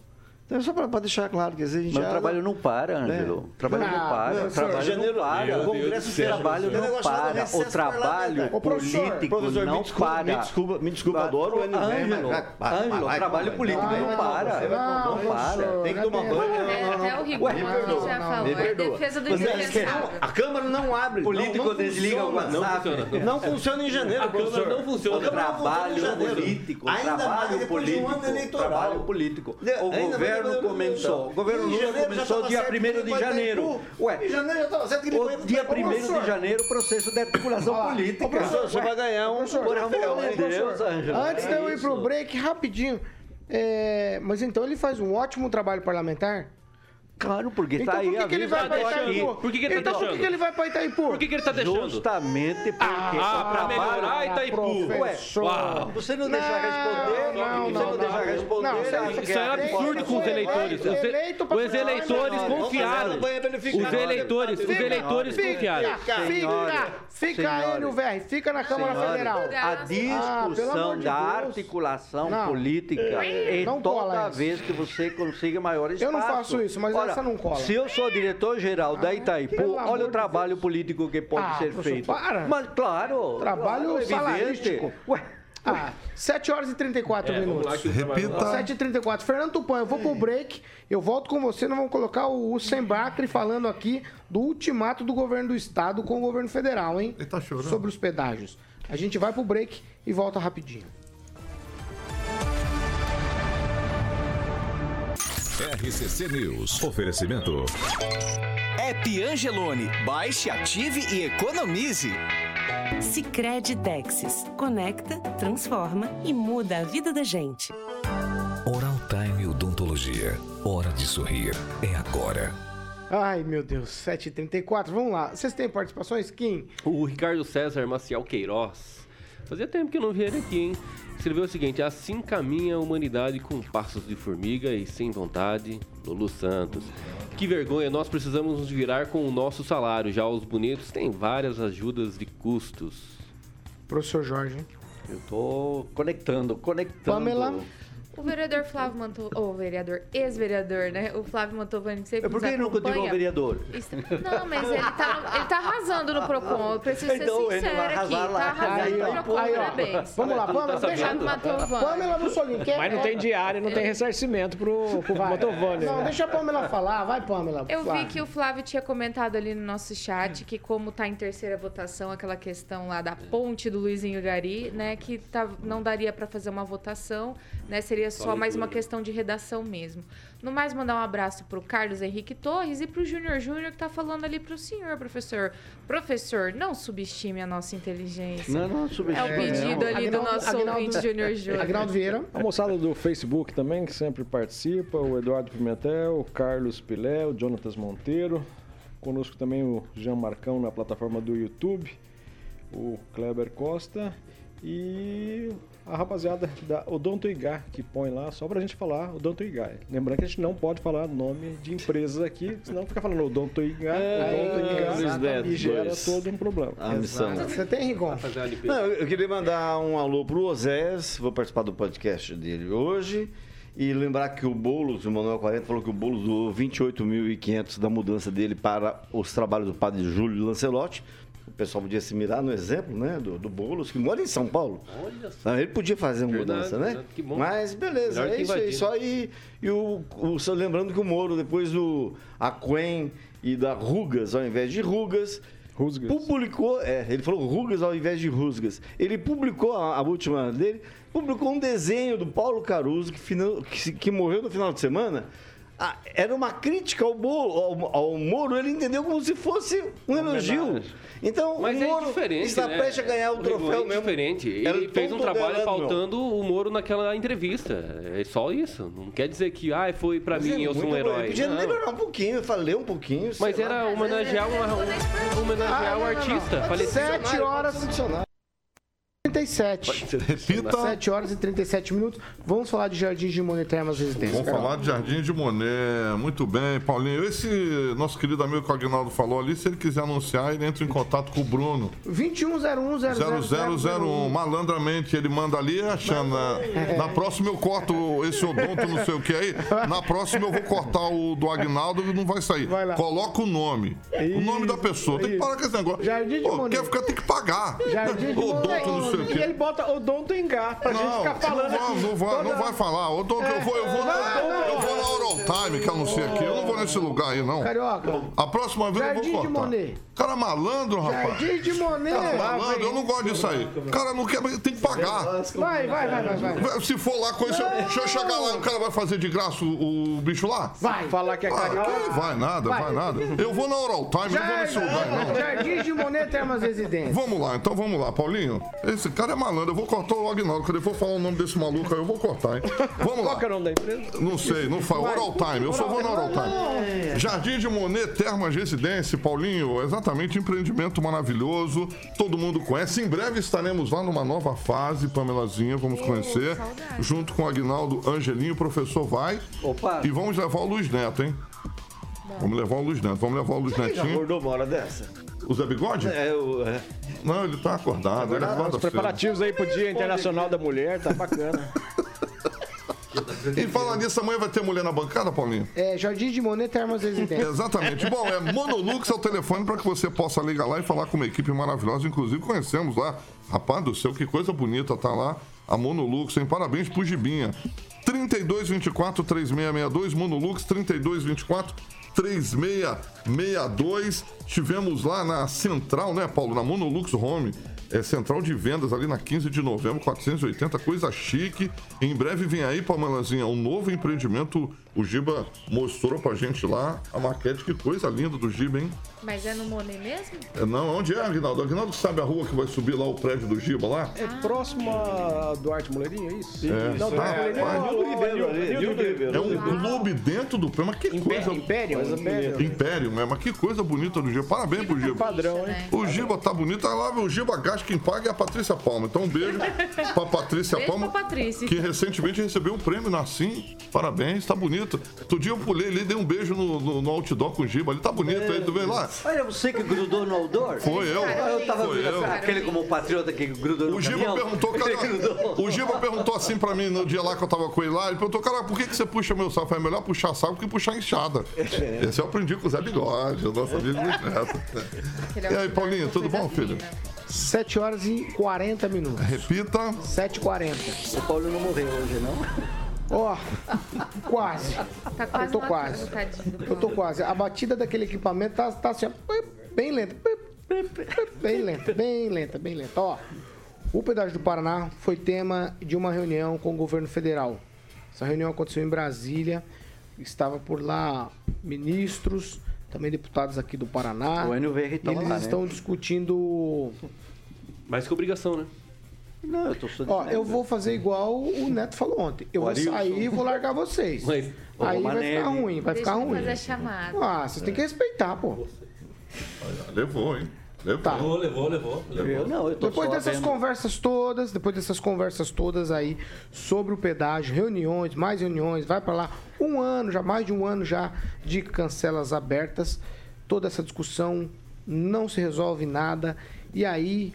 Então é só para deixar claro que às vezes a gente Mas o já- trabalho não para, Ângelo. O trabalho Ah, não para. O professor, trabalho janeiro- não para. Meu O Deus Congresso céu, trabalho professor. não para. O trabalho político Professor, não me desculpa, para. me desculpa, me desculpa, adoro o Velho, Ângelo, mas- vai, vai, Ângelo, vai, o trabalho vai, político vai, não para. Não para. Tem que tomar banho. É, não, não, até não. o perdoa, já falou. É defesa do indefensável. A Câmara não abre. Político não, não desliga o. WhatsApp. Não funciona. Não em janeiro, A Câmara professor. não funciona. Não Trabalho político, Ainda mais trabalho depois de um político, ano eleitoral. trabalho político. O ainda governo começou, o governo Lula começou dia certo que 1 ele de janeiro. Ué, Em janeiro já estava certo que ele vai o dia Itaipu. 1 professor. de janeiro, processo de articulação lá. política. Ô, professor, Você vai ganhar um Por amor Ô, de Deus. Antes de eu ir pro break, rapidinho. é, mas então ele faz um ótimo trabalho parlamentar? Claro, porque Então está por aí que, a que ele vai pra. Itaipu? Por que que ele tá então por que, deixando? que ele vai pra Itaipu? Por que, que ele tá deixando? Justamente porque Ah, pra melhorar Itaipu. professor. Uau. Você não deixa responder? não, você não, não, não, deixa não. responder? Não, você acha Isso é um absurdo com os eleitores. Os, eleitores confiaram. Os eleitores, os eleitores confiaram. Fica, fica aí no VR, fica na Câmara Federal. A Ah, discussão da articulação política é Não cola toda vez que você consiga maior espaço. Eu não faço isso, mas Essa não cola. Se eu sou diretor-geral da Itaipu, pelo amor olha o de trabalho político que pode Ah, ser feito. para. Mas, claro. Trabalho claro, é evidente. salarístico. Ué, Ah, 7 horas e 34 É, minutos. o Repita. 7 e 34 Fernando Tupan, eu vou pro break. Eu volto com você. Nós vamos colocar o Hussein Bacri falando aqui do ultimato do governo do estado com o governo federal, hein? Ele tá chorando. Sobre os pedágios. A gente vai pro break e volta rapidinho. RCC News. Oferecimento. App Angelone. Baixe, ative e economize. Sicredi Texas. Conecta, transforma e muda a vida da gente. Oral Time Odontologia. Hora de sorrir. É agora. Ai, meu Deus, 7h34. Vamos lá. Vocês têm participações, Kim? O Ricardo César Maciel Queiroz. Fazia tempo que eu não vi ele aqui, hein? Escreveu o seguinte: Assim caminha a humanidade com passos de formiga e sem vontade. Lulu Santos. Que vergonha, nós precisamos nos virar com o nosso salário. Já os bonitos têm várias ajudas de custos. Professor Jorge. Eu tô conectando, conectando. Pamela. O vereador Flávio Mantovani, o vereador, ex-vereador, né? O Flávio Mantovani que sempre É por que nos nunca digo vereador? Está- Não, mas ele tá, ele tá arrasando no Procon. Eu preciso Então, ser ele sincera aqui. arrasar lá. Tá arrasando Aí, no. Procon, Aí, parabéns. Vamos lá, Pamela, Tá deixa. Mantovani. Pamela Mussolini, quer? Mas não tem diário, não tem ressarcimento pro, pro Motovani. Não, né? deixa a Pamela falar. Vai, Pamela. Eu vi Flávio. que o Flávio tinha comentado ali no nosso chat que como tá em terceira votação aquela questão lá da ponte do Luizinho Gari, né, que tá, não daria para fazer uma votação, né, seria só, mais uma questão de redação mesmo. No mais mandar um abraço pro Carlos Henrique Torres e pro Júnior Júnior que tá falando ali pro senhor, professor. Professor, não subestime a nossa inteligência. Não, não, É subestime. o pedido não. ali do Agnaldo- nosso Agnaldo- ouvinte Júnior Júnior. Agnaldo Vieira. A moçada do Facebook também, que sempre participa, o Eduardo Pimentel, o Carlos Pilé, o Jonatas Monteiro, conosco também o Jean Marcão na plataforma do YouTube, o Kleber Costa e a rapaziada da Odonto Igá, que põe lá só pra gente falar Odonto Igá. Lembrando que a gente não pode falar nome de empresas aqui, senão fica falando Odonto Igá, Odonto Igá, Luiz Neto, e gera dois. todo um problema. A missão. Você tem, Rigon? Limpeza. Não, eu eu queria mandar um alô pro Osés, vou participar do podcast dele hoje. E lembrar que o Boulos, o Manuel 40, falou que o Boulos doou 28.500 da mudança dele para os trabalhos do padre Júlio Lancelotti. O pessoal podia se mirar no exemplo, né, do, do Boulos, que mora em São Paulo. Olha só. Ah, Ele podia fazer uma Verdade, mudança, né? verdade, que bom. Mas beleza, Melhor é isso aí. Só aí. E o, o- só lembrando que o Moro, depois do Aquém e da Rugas, ao invés de Rugas, Rusgas. publicou, é, ele falou rugas ao invés de rusgas. Ele publicou a, a última dele, publicou um desenho do Paulo Caruso que, final- que que morreu no final de semana. Ah, era uma crítica ao, Bo- ao, ao Moro, ele entendeu como se fosse um elogio. Então, Mas o é Moro diferente, está né? prestes a ganhar o Rigor, troféu é mesmo. diferente. Ele Era fez um trabalho pautando o Moro naquela entrevista. É só isso. Não quer dizer que, ah, foi pra Mas mim, é eu sou um herói. Ele Podia Não. melhorar um pouquinho, falei um pouquinho. Mas lá. era homenagear, uma, um, homenagear Ah, não, o não, não. artista. 7 horas e 37. Repita. 7 horas e 37 minutos. Vamos falar de Jardim de Monet Termas Residência. Vamos Carol. falar de Jardim de Monet. Muito bem, Paulinho. Esse nosso querido amigo que o Aguinaldo falou ali, se ele quiser anunciar, ele entra em contato com o Bruno. 2101 0001. Malandramente ele manda ali, achando. né? Na próxima eu corto esse odonto, não sei o que aí. Na próxima eu vou cortar o do Agnaldo e não vai sair. Vai lá. Coloca o nome. o nome da pessoa. Tem que isso. parar com esse negócio. Jardim de Pô, Monet. quer ficar, tem que pagar. Jardim de Odonto, não sei o E ele bota Odonto Engá pra gente Não, ficar não falando vai, aqui. não vai, não vai falar. Odonto, eu vou, eu vou, na, eu vou na Oral Time que anuncia aqui. Eu não vou nesse lugar aí, não. Carioca. A próxima vez Jardim eu vou cortar. Monet. Cara malandro, rapaz. Jardim de Monet. Cara malandro, eu não gosto disso aí. O cara não quer, mas tem que pagar. Vai, vai, vai, vai, vai. Se for lá, com isso, deixa eu chegar lá, o cara vai fazer de graça o, o bicho lá? Vai. Falar que é Ah, carioca. que vai nada, vai. Vai. nada. Eu vou na Oral Time, não vou nesse lugar, não. Jardim de Monet Termas Residência. Vamos lá, então vamos lá, Paulinho. Esse cara é malandro, eu vou cortar o Agnaldo. Quando eu for falar o nome desse maluco aí, eu vou cortar, hein? Vamos lá. Qual que é o nome da empresa? Não sei, não fala. Oral Time, eu só vou na Oral Time. Jardim de Monet, Termas Residência, Paulinho, exatamente, empreendimento maravilhoso, todo mundo conhece. Em breve estaremos lá numa nova fase, Pamelazinha, vamos conhecer, saudade. junto com o Agnaldo Angelinho, o professor vai. Opa. E vamos levar o Luiz Neto, hein? Vamos levar o Luiz Neto, vamos levar o Luiz Já Netinho. acordou uma hora dessa? O Zé Bigode? É, o. É. Não, ele tá acordado, ele acorda Os cedo. preparativos aí pro Dia Internacional da Mulher, tá bacana. E falar nisso, amanhã vai ter mulher na bancada, Paulinho? É, Jardim de Monet Termas Residência. Exatamente. Bom, é Monolux é o telefone para que você possa ligar lá e falar com uma equipe maravilhosa. Inclusive, conhecemos lá. Rapaz do céu, que coisa bonita tá lá. A Monolux, hein? Parabéns pro Gibinha. 3224 3662, Monolux 3224 3662. Estivemos lá na Central, né, Paulo? Na Monolux Home. é, central de vendas ali na 15 de novembro, 480, coisa chique. Em breve vem aí, Palmelazinha, um novo empreendimento. O Giba mostrou pra gente lá a maquete, que coisa linda do Giba, hein? Mas é no Monet mesmo? É, não, onde é, Aguinaldo? Aguinaldo sabe a rua que vai subir lá o prédio do Giba lá? É próximo a Duarte Moleirinho, é isso? É. Não, Duarte Ah, Moleirinho é. É um clube dentro do prédio, mas que coisa. Império? Império. Império, né? Mas que coisa bonita do Giba. Parabéns pro Giba. Padrão, hein? O Giba tá bonito. Lá o Giba gasta quem paga é a Patrícia Palma. Então um beijo pra Patrícia Beijo Palma. pra Patrícia. Que recentemente recebeu um prêmio na Sim. Parabéns, tá bonito. Outro dia eu pulei ali, dei um beijo no, no, no outdoor com o Giba. Ele tá bonito aí, tu vê lá? Olha, você que grudou no outdoor? Foi eu. Eu tava Foi eu. aquele como patriota que grudou no O Giba caminhão. perguntou, cara, o Giba perguntou assim pra mim no dia lá que eu tava com ele lá, ele perguntou, cara, por que, que você puxa meu saco? É melhor puxar saco que puxar enxada. Esse eu aprendi com o Zé Bigode, o nosso amigo do Neto. E aí, Paulinho, tudo bom, filho? 7 horas e 40 minutos. Repita. 7h40. O Paulo não morreu hoje, não? Ó, quase. Tá quase Eu tô quase. tadinho do Eu tô quase. A batida daquele equipamento tá, tá assim, ó, bem lenta. Bem lenta, bem lenta, bem lenta. Ó, o pedágio do Paraná foi tema de uma reunião com o governo federal. Essa reunião aconteceu em Brasília. Estava por lá ministros, também deputados aqui do Paraná. O NVR E tava eles lá, né? estão discutindo Mais que obrigação, né? Não, eu tô só Ó, eu vou fazer igual o Neto falou ontem. Eu O vou Arilson. sair e vou largar vocês. Mas- Aí vai ficar Romanelli. ruim, vai Deixa ficar ruim. fazer a chamada. Ah, vocês têm que respeitar, pô. Levou, hein? Levou. Tá. Levou, levou, levou. levou. Eu não, eu tô Depois só dessas vendo. conversas todas, depois dessas conversas todas aí sobre o pedágio, reuniões, mais reuniões, vai pra lá. Um ano, já mais de um ano já de cancelas abertas. Toda essa discussão não se resolve nada. E aí,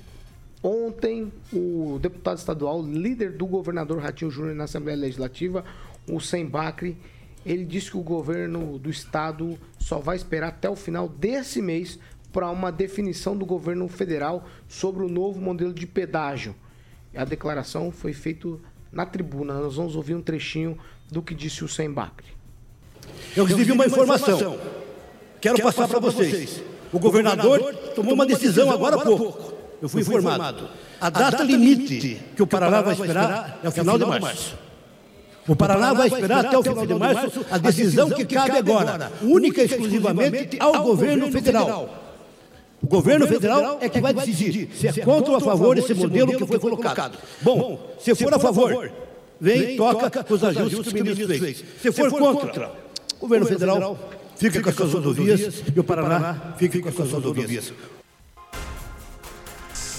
ontem, o deputado estadual, líder do governador Ratinho Júnior na Assembleia Legislativa, o Sem Bacri, ele disse que o governo do estado só vai esperar até o final desse mês para uma definição do governo federal sobre o novo modelo de pedágio. A declaração foi feita na tribuna. Nós vamos ouvir um trechinho do que disse o Sem Bacri. Eu recebi uma informação. Quero passar para vocês. O governador tomou uma decisão agora há pouco. Eu fui informado. A data limite que o Paraná vai esperar é o final de março. O Paraná vai esperar até o final de março a decisão que cabe agora, única e exclusivamente ao governo federal. O governo federal é que vai decidir se é contra ou a favor desse modelo que foi colocado. Bom, se for a favor, vem e toca os ajustes que o ministro fez. Se for contra, o governo federal fica com as suas rodovias e o Paraná fica com as suas rodovias.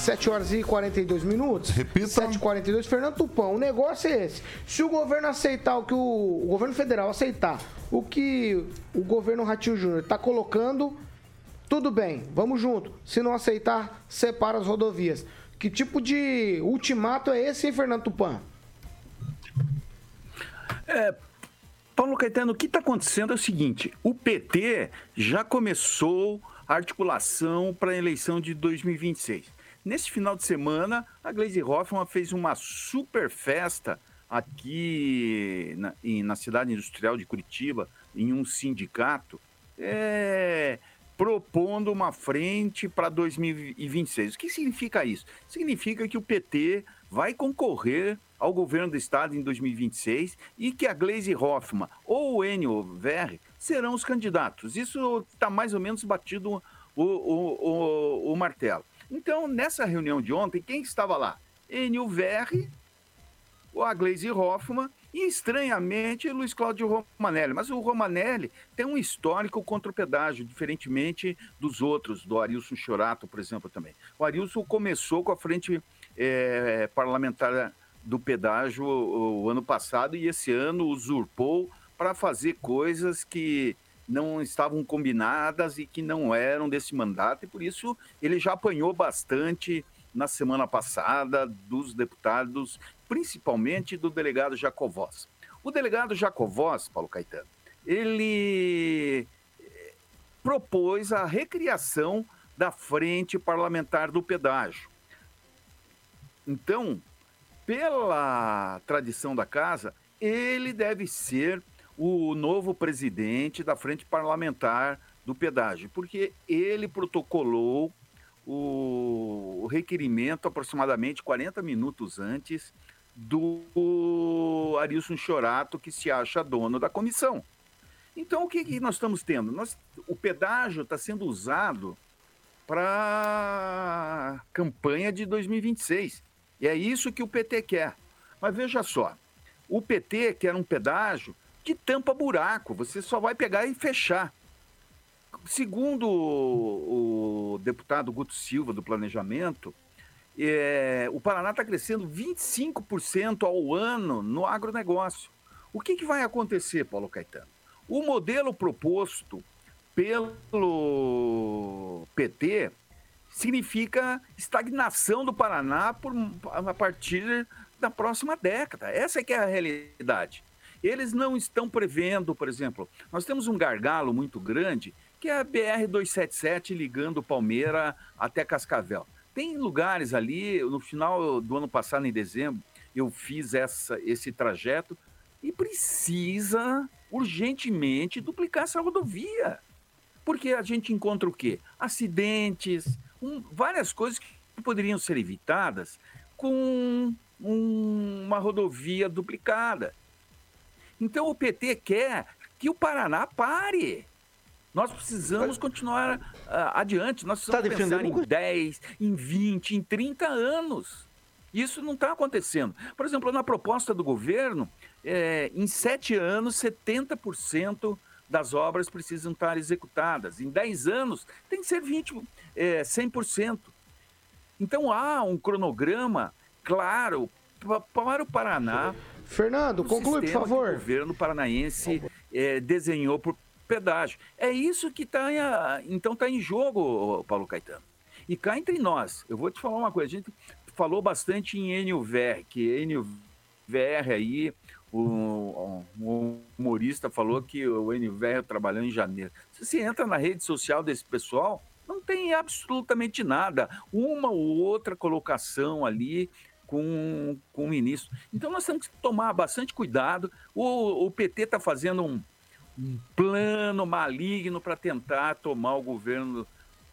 7 horas e 42 minutos. Repita. 7 e 42 Fernando Tupão, o negócio é esse. Se o governo aceitar o que o, o governo federal aceitar o que o governo Ratinho Júnior está colocando, tudo bem, vamos junto. Se não aceitar, separa as rodovias. Que tipo de ultimato é esse, hein, Fernando Tupan? É, Paulo Caetano, o que está acontecendo é o seguinte: o PT já começou a articulação para a eleição de 2026. Nesse final de semana, a Gleisi Hoffmann fez uma super festa aqui na, em- na cidade industrial de Curitiba, em um sindicato, é, propondo uma frente para 2026. O que significa isso? Significa que o PT vai concorrer ao governo do estado em 2026 e que a Gleisi Hoffmann ou o Enio Verri serão os candidatos. Isso está mais ou menos batido o, o, o, o martelo. Então, nessa reunião de ontem, quem estava lá? Enio Verri, a Gleisi Hoffmann e, estranhamente, Luiz Cláudio Romanelli. Mas o Romanelli tem um histórico contra o pedágio, diferentemente dos outros, do Arilson Chorato, por exemplo, também. O Arilson começou com a frente eh, parlamentar do pedágio o, o ano passado e esse ano usurpou para fazer coisas que não estavam combinadas e que não eram desse mandato, e por isso ele já apanhou bastante na semana passada dos deputados, principalmente do delegado Jacovós. O delegado Jacovós, Paulo Caetano, ele eh, propôs a recriação da frente parlamentar do pedágio. Então, pela tradição da casa, ele deve ser o novo presidente da frente parlamentar do pedágio, porque ele protocolou o, requerimento aproximadamente 40 minutos antes do Arilson Chorato, que se acha dono da comissão. Então, o que, que nós estamos tendo? Nós, o pedágio está sendo usado para campanha de 2026. E é isso que o PT quer. Mas veja só, o PT quer um pedágio que tampa buraco. Você só vai pegar e fechar. Segundo o, deputado Guto Silva, do Planejamento, é, o Paraná está crescendo 25% ao ano no agronegócio. O que, que vai acontecer, Paulo Caetano? O modelo proposto pelo PT significa estagnação do Paraná por, a partir da próxima década. Essa é que é a realidade. Eles não estão prevendo, por exemplo, nós temos um gargalo muito grande, que é a BR-277 ligando Palmeira até Cascavel. Tem lugares ali, no final do ano passado, em dezembro, eu fiz essa, esse trajeto e precisa urgentemente duplicar essa rodovia. Porque a gente encontra o quê? Acidentes, um, várias coisas que poderiam ser evitadas com um, uma rodovia duplicada. Então o PT quer que o Paraná pare. Nós precisamos continuar uh, adiante. Nós precisamos tá pensar em 10, em 20, em 30 anos. Isso não está acontecendo. Por exemplo, na proposta do governo, é, em sete anos, 70% das obras precisam estar executadas. Em 10 anos, tem que ser 20, é, 100%. Então há um cronograma claro para o Paraná. Fernando, conclui, por favor. o governo paranaense é, desenhou por pedágio. É isso que está então tá em jogo, Paulo Caetano. E cá entre nós, eu vou te falar uma coisa, a gente falou bastante em NUVR, que NUVR aí, o, o humorista falou que o NUVR trabalhou em janeiro. Se você entra na rede social desse pessoal, não tem absolutamente nada. Uma ou outra colocação ali com, com o ministro. Então nós temos que tomar bastante cuidado. O, o PT está fazendo um, um plano maligno para tentar tomar o governo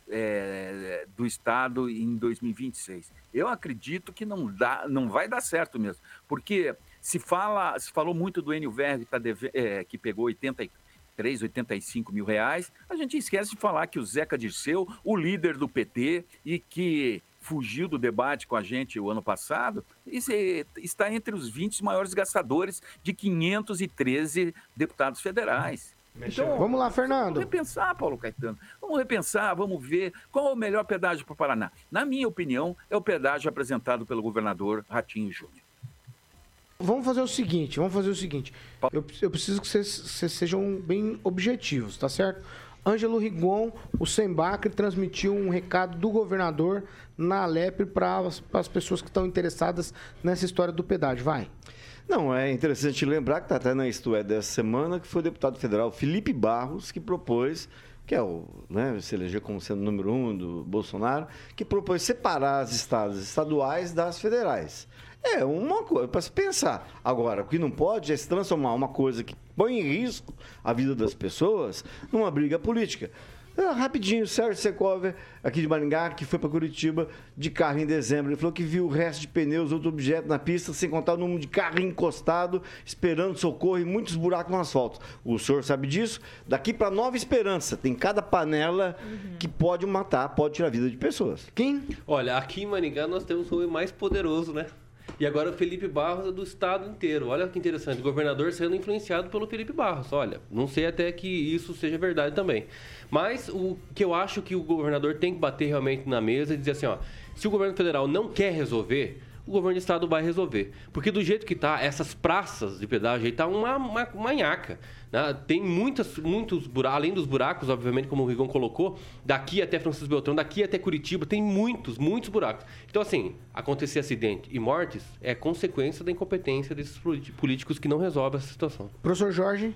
é, do Estado em 2026. Eu acredito que não, dá, não vai dar certo mesmo, porque se fala, se falou muito do Enio Verg que, tá deve, é, que pegou 83, 85 mil reais, a gente esquece de falar que o Zeca Dirceu, o líder do PT e que fugiu do debate com a gente o ano passado, está entre os 20 maiores gastadores de 513 deputados federais. Então, vamos lá, Fernando. Vamos repensar, Paulo Caetano. Vamos repensar, vamos ver qual é o melhor pedágio para o Paraná. Na minha opinião, é o pedágio apresentado pelo governador Ratinho Júnior. Vamos fazer o seguinte, vamos fazer o seguinte. Eu, eu preciso que vocês, vocês sejam bem objetivos, tá certo? Ângelo Rigon, o Sembacre, transmitiu um recado do governador na Alep para as pessoas que estão interessadas nessa história do pedágio. Vai. Não, é interessante lembrar que está até na Isto É dessa semana que foi o deputado federal Felipe Barros que propôs, que é o, né, se elegeu como sendo o número um do Bolsonaro, que propôs separar as estados estaduais das federais. É uma coisa para se pensar. Agora, o que não pode é se transformar uma coisa que põe em risco a vida das pessoas numa briga política. Ah, rapidinho, Sérgio Secover, aqui de Maringá, que foi para Curitiba de carro em dezembro. Ele falou que viu o resto de pneus, outro objeto na pista, sem contar o número de carro encostado, esperando socorro e muitos buracos no asfalto. O senhor sabe disso? Daqui para Nova Esperança, tem cada panela uhum. que pode matar, pode tirar a vida de pessoas. Quem? Olha, aqui em Maringá nós temos o mais poderoso, né? E agora o Felipe Barros é do estado inteiro. Olha que interessante. O governador sendo influenciado pelo Felipe Barros. Olha, não sei até que isso seja verdade também. Mas o que eu acho que o governador tem que bater realmente na mesa e dizer assim, ó, se o governo federal não quer resolver, o governo do estado vai resolver. Porque do jeito que está, essas praças de pedágio aí tá uma, uma manhaca. Né? Tem muitas, muitos buracos, além dos buracos, obviamente, como o Rigon colocou, daqui até Francisco Beltrão, daqui até Curitiba, tem muitos, muitos buracos. Então, assim, acontecer acidente e mortes é consequência da incompetência desses políticos que não resolvem essa situação. Professor Jorge?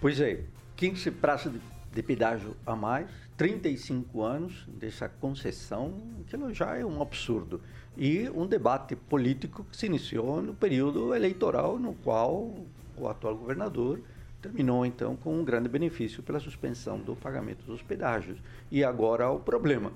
Pois é, 15 praças de pedágio a mais, 35 anos dessa concessão, aquilo já é um absurdo e um debate político que se iniciou no período eleitoral, no qual o atual governador terminou então com um grande benefício pela suspensão do pagamento dos pedágios. E agora o problema.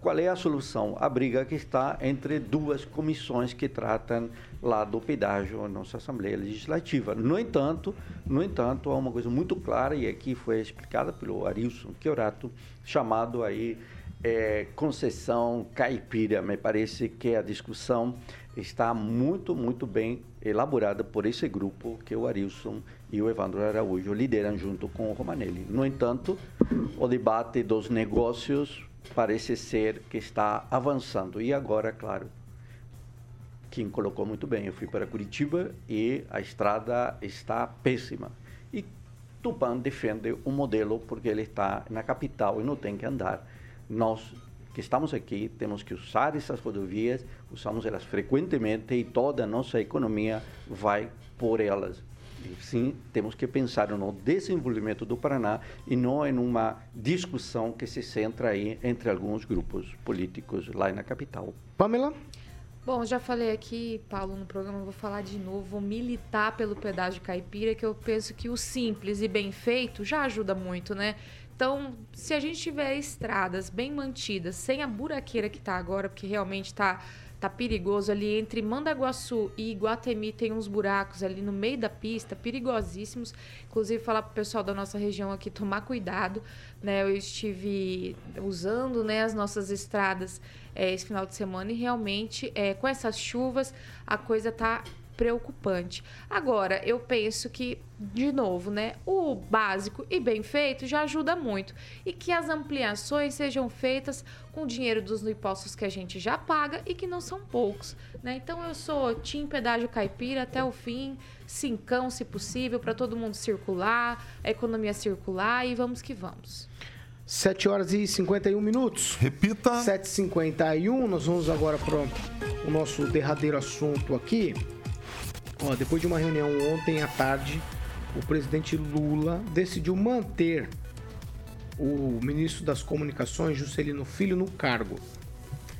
qual é a solução? A briga que está entre duas comissões que tratam lá do pedágio na nossa Assembleia Legislativa. No entanto, no entanto, há uma coisa muito clara e aqui foi explicada pelo Arilson Chiorato, chamado aí é, concessão caipira. Me parece que a discussão está muito, muito bem elaborada por esse grupo que o Arilson e o Evandro Araújo lideram junto com o Romanelli. No entanto, o debate dos negócios parece ser que está avançando. E agora, claro, quem colocou muito bem, eu fui para Curitiba e a estrada está péssima. E Tupan defende um modelo porque ele está na capital e não tem que andar. Nós que estamos aqui temos que usar essas rodovias, usamos elas frequentemente e toda a nossa economia vai por elas. Sim, temos que pensar no desenvolvimento do Paraná e não em uma discussão que se centra aí entre alguns grupos políticos lá na capital. Pamela? Bom, já falei aqui, Paulo, no programa, vou falar de novo, vou militar pelo pedágio caipira, que eu penso que o simples e bem feito já ajuda muito, né? Então, se a gente tiver estradas bem mantidas, sem a buraqueira que está agora, porque realmente está tá perigoso ali entre Mandaguaçu e Iguatemi tem uns buracos ali no meio da pista, perigosíssimos. Inclusive falar para o pessoal da nossa região aqui tomar cuidado, né? Eu estive usando, né, as nossas estradas é, esse final de semana e realmente é, com essas chuvas a coisa tá preocupante. Agora, eu penso que, de novo, né, o básico e bem feito já ajuda muito. E que as ampliações sejam feitas com o dinheiro dos impostos que a gente já paga e que não são poucos. Né? Então, eu sou Tim Pedágio Caipira até o fim, cincão, se possível, para todo mundo circular, a economia circular e vamos que vamos. 7 horas e 51 minutos. Repita. 7h51. Nós vamos agora para o nosso derradeiro assunto aqui. Ó, depois de uma reunião ontem à tarde, o presidente Lula decidiu manter o ministro das Comunicações, Juscelino Filho, no cargo.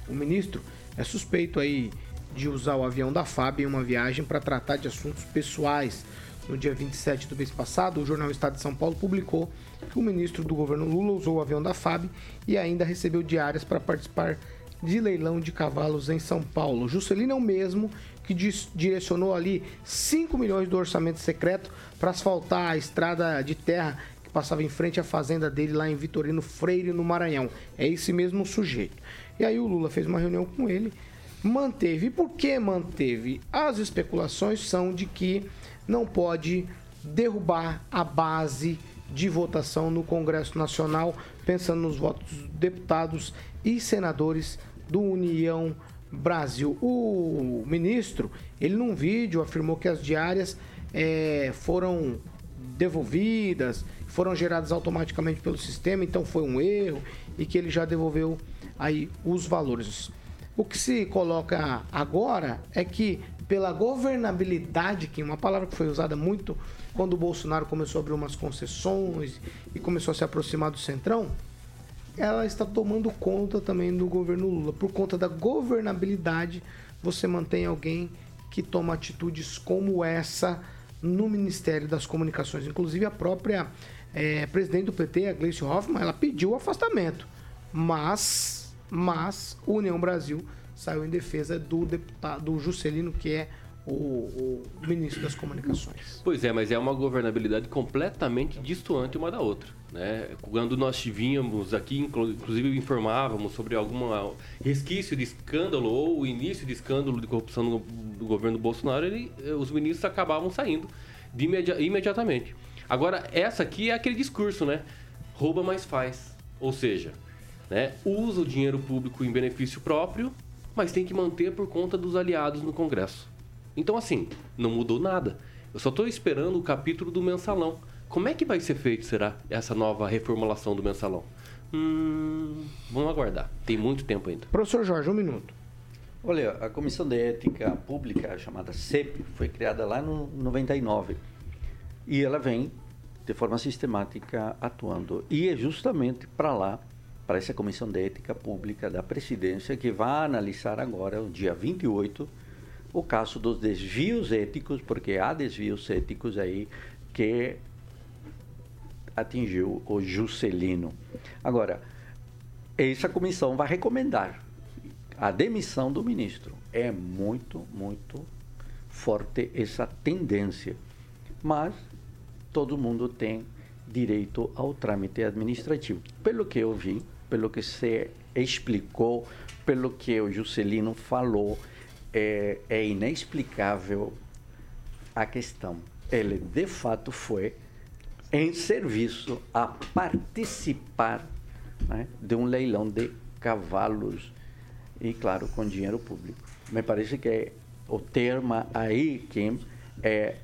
O ministro é suspeito aí de usar o avião da FAB em uma viagem para tratar de assuntos pessoais. No dia 27 do mês passado, o jornal Estado de São Paulo publicou que o ministro do governo Lula usou o avião da FAB e ainda recebeu diárias para participar de leilão de cavalos em São Paulo. Juscelino é o mesmo que direcionou ali 5 milhões do orçamento secreto para asfaltar a estrada de terra que passava em frente à fazenda dele lá em Vitorino Freire, no Maranhão. É esse mesmo sujeito. E aí o Lula fez uma reunião com ele, manteve. E por que manteve? As especulações são de que não pode derrubar a base de votação no Congresso Nacional, pensando nos votos dos deputados e senadores do União Brasil. O ministro, ele num vídeo afirmou que as diárias é, foram devolvidas, foram geradas automaticamente pelo sistema, então foi um erro e que ele já devolveu aí os valores. O que se coloca agora é que pela governabilidade, que é uma palavra que foi usada muito quando o Bolsonaro começou a abrir umas concessões e começou a se aproximar do Centrão, ela está tomando conta também do governo Lula. Por conta da governabilidade, você mantém alguém que toma atitudes como essa no Ministério das Comunicações. Inclusive, a própria é, presidente do PT, a Gleice Hoffmann, ela pediu o afastamento. Mas, mas, União Brasil saiu em defesa do deputado do Juscelino, que é o, o, ministro das Comunicações. Pois é, mas é uma governabilidade completamente distante uma da outra. Né? Quando nós vínhamos aqui, inclusive informávamos sobre algum resquício de escândalo ou o início de escândalo de corrupção no, do governo Bolsonaro, ele, os ministros acabavam saindo de imedi imediatamente. Agora, essa aqui é aquele discurso, né? Rouba, mas faz. Ou seja, né? usa o dinheiro público em benefício próprio, mas tem que manter por conta dos aliados no Congresso. Então, assim, não mudou nada. Eu só estou esperando o capítulo do mensalão. Como é que vai ser feito, será, essa nova reformulação do mensalão? Hum, vamos aguardar. Tem muito tempo ainda. Professor Jorge, um minuto. Olha, a Comissão de Ética Pública, chamada CEP, foi criada lá no 99. E ela vem, de forma sistemática, atuando. E é justamente para lá, para essa Comissão de Ética Pública da Presidência, que vai analisar agora, o dia 28, o caso dos desvios éticos, porque há desvios éticos aí que atingiu o Juscelino. Agora, essa comissão vai recomendar a demissão do ministro. É muito, muito forte essa tendência. Mas todo mundo tem direito ao trâmite administrativo. Pelo que eu vi, pelo que se explicou, pelo que o Juscelino falou, é, é inexplicável a questão. Ele, de fato, foi em serviço a participar né, de um leilão de cavalos e, claro, com dinheiro público. Me parece que é o termo aí, Kim, é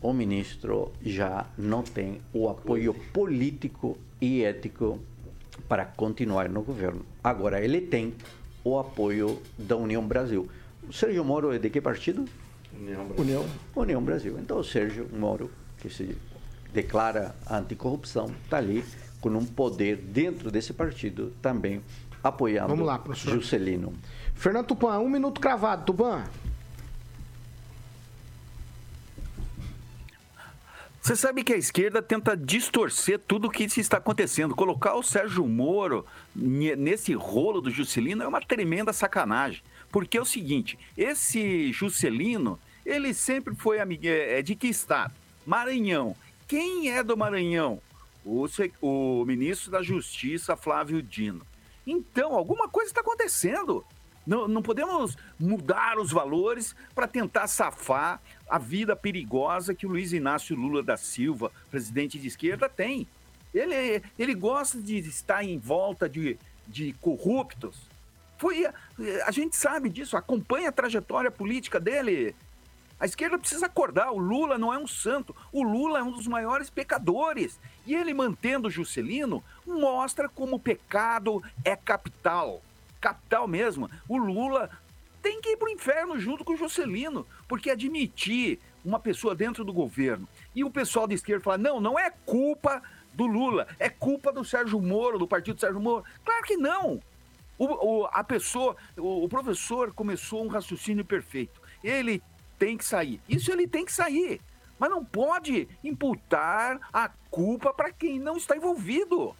o ministro já não tem o apoio político e ético para continuar no governo. Agora, ele tem o apoio da União Brasil. O Sérgio Moro é de que partido? União Brasil. União. União Brasil. Então, o Sérgio Moro, que se declara anticorrupção, está ali com um poder dentro desse partido também apoiando Vamos lá, professor. Juscelino. Fernando Tupan, um minuto cravado. Tupan. Você sabe que a esquerda tenta distorcer tudo o que se está acontecendo. Colocar o Sérgio Moro nesse rolo do Juscelino é uma tremenda sacanagem. Porque é o seguinte, esse Juscelino, ele sempre foi amigo, é, é de que estado? Maranhão. Quem é do Maranhão? O, o ministro da Justiça, Flávio Dino. Então, alguma coisa está acontecendo. Não, não podemos mudar os valores para tentar safar a vida perigosa que o Luiz Inácio Lula da Silva, presidente de esquerda, tem. Ele, ele gosta de estar em volta de, de corruptos. Foi, a gente sabe disso, acompanha a trajetória política dele. A esquerda precisa acordar, o Lula não é um santo, o Lula é um dos maiores pecadores. E ele mantendo o Juscelino mostra como o pecado é capital capital mesmo. O Lula tem que ir para o inferno junto com o Juscelino, porque admitir uma pessoa dentro do governo e o pessoal de esquerda falar, não, não é culpa do Lula, é culpa do Sérgio Moro, do partido Sérgio Moro. Claro que não. O, o a pessoa, o, o professor começou um raciocínio perfeito. Ele tem que sair. Isso ele tem que sair. Mas não pode imputar a culpa para quem não está envolvido.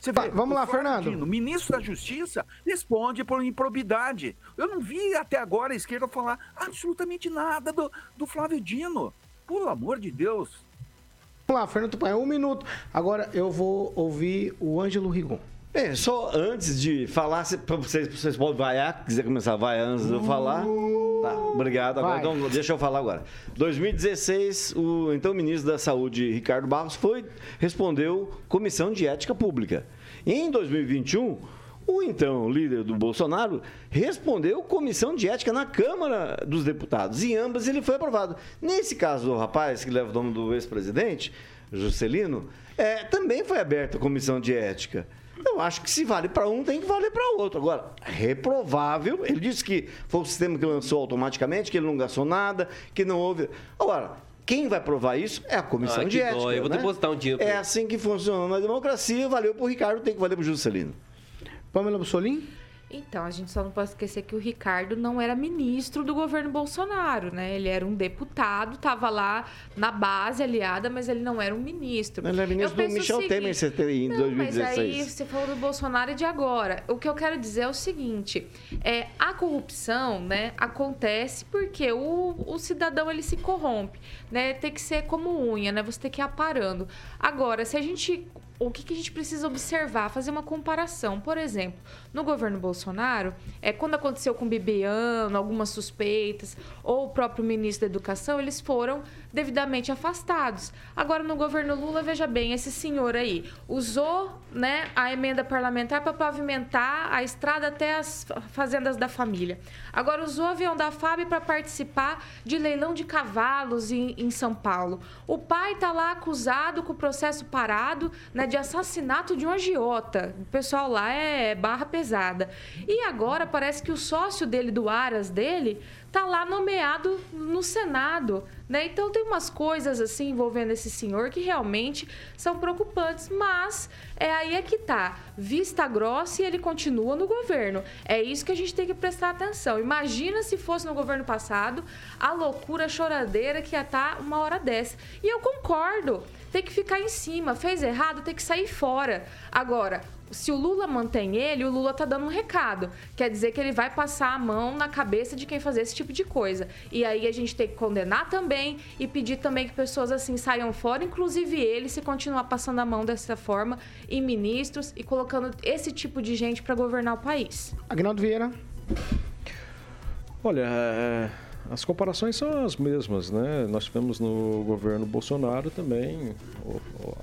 Você vê, vamos lá, Fernando. O ministro da Justiça responde por improbidade. Eu não vi até agora a esquerda falar absolutamente nada do, do Flávio Dino. Pelo amor de Deus. Vamos lá, Fernando Tupan, um minuto. Agora eu vou ouvir o Ângelo Rigon. Bem, só antes de falar, para vocês, vocês podem vaiar, quiser começar a vaiar antes de eu falar. Tá, obrigado. Agora, então, deixa eu falar agora. 2016, o então ministro da Saúde, Ricardo Barros, foi respondeu Comissão de Ética Pública. Em 2021, o então líder do Bolsonaro respondeu comissão de ética na Câmara dos Deputados. Em ambas ele foi aprovado. Nesse caso do rapaz que leva o nome do ex-presidente, Juscelino, é, também foi aberta a comissão de ética. Eu acho que se vale para um, tem que valer para o outro. Agora, reprovável. Ele disse que foi o sistema que lançou automaticamente, que ele não gastou nada, que não houve. Agora, quem vai provar isso é a comissão Ai, de ética. Dó, eu vou né? depositar um dinheiro. É assim que funciona na democracia. Valeu para o Ricardo, tem que valer para o Juscelino. Pamela Bussolini? Então, a gente só não pode esquecer que o Ricardo não era ministro do governo Bolsonaro, né? Ele era um deputado, estava lá na base aliada, mas ele não era um ministro. Ele era ministro do Michel seguinte, Temer em 2016. Mas aí você falou do Bolsonaro e de agora. O que eu quero dizer é o seguinte: é, a corrupção né, acontece porque o, o cidadão ele se corrompe. Né? Tem que ser como unha, né? Você tem que ir aparando. Agora, se a gente o que, que, a gente precisa observar, fazer uma comparação. Por exemplo, no governo Bolsonaro, é, quando aconteceu com o Bibiano, algumas suspeitas, ou o próprio ministro da Educação, eles foram devidamente afastados. Agora, no governo Lula, veja bem, esse senhor aí usou né, a emenda parlamentar para pavimentar a estrada até as fazendas da família. Agora, usou o avião da FAB para participar de leilão de cavalos em, em São Paulo. O pai está lá acusado com o processo parado, né, de assassinato de um agiota. O pessoal lá é barra pesada. E agora parece que o sócio dele, do Aras dele, tá lá nomeado no Senado. Né? Então tem umas coisas assim envolvendo esse senhor que realmente são preocupantes, mas é aí é que tá. Vista grossa e ele continua no governo. É isso que a gente tem que prestar atenção. Imagina se fosse no governo passado a loucura choradeira que ia estar tá uma hora dessa. E eu concordo tem que ficar em cima. Fez errado, tem que sair fora. Agora, se o Lula mantém ele, o Lula tá dando um recado. Quer dizer que ele vai passar a mão na cabeça de quem fazer esse tipo de coisa. E aí a gente tem que condenar também e pedir também que pessoas assim saiam fora, inclusive ele, se continuar passando a mão dessa forma em ministros e colocando esse tipo de gente para governar o país. Agnaldo Vieira. Olha, é, as comparações são as mesmas, né? Nós tivemos no governo Bolsonaro também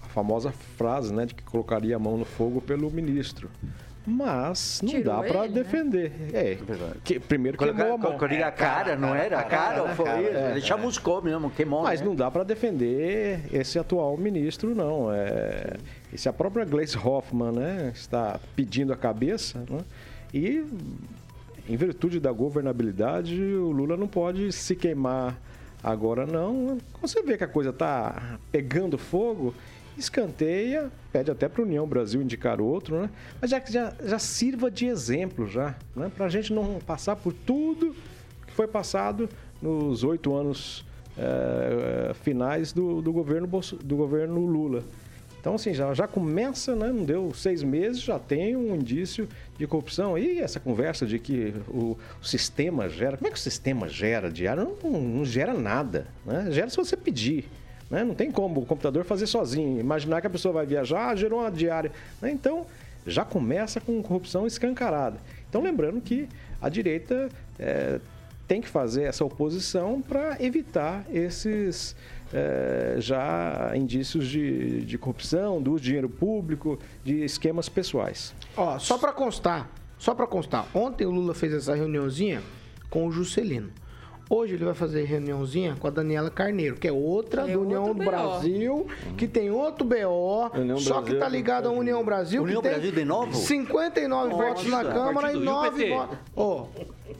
a famosa frase, né, de que colocaria a mão no fogo pelo ministro. Mas não Tirou dá para né? defender. É, que, primeiro Colocar- queimou a mão. colocaria a cara, não era? A cara, foi isso. Ele chamuscou mesmo, queimou. Mas né? não dá para defender esse atual ministro, não. É, e se a própria Gleice Hoffmann né, está pedindo a cabeça, né, e em virtude da governabilidade, o Lula não pode se queimar agora, não. Você vê que a coisa está pegando fogo, escanteia, pede até para a União Brasil indicar outro, né? Mas já, já, já sirva de exemplo, já, né? para a gente não passar por tudo que foi passado nos oito anos eh, finais do, do, governo do governo Lula. Então, assim, já, já começa, né? Não deu seis meses, já tem um indício de corrupção. E essa conversa de que o, o sistema gera. Como é que o sistema gera diário? Não, não gera nada. Né? Gera se você pedir. Né? Não tem como o computador fazer sozinho. Imaginar que a pessoa vai viajar, ah, gerou uma diária. Né? Então, já começa com corrupção escancarada. Então, lembrando que a direita eh, tem que fazer essa oposição para evitar esses eh, já indícios de, de corrupção, do dinheiro público, de esquemas pessoais. Ó, só pra constar, só pra constar, ontem o Lula fez essa reuniãozinha com o Juscelino. Hoje ele vai fazer reuniãozinha com a Daniela Carneiro, que é outra Que é do União do. Brasil, que tem outro BO, União só Brasil que tá ligado à União Brasil, União que tem Brasil de novo? 59 Nossa. votos na Câmara e Partido. E o 9 PT? votos. Ó,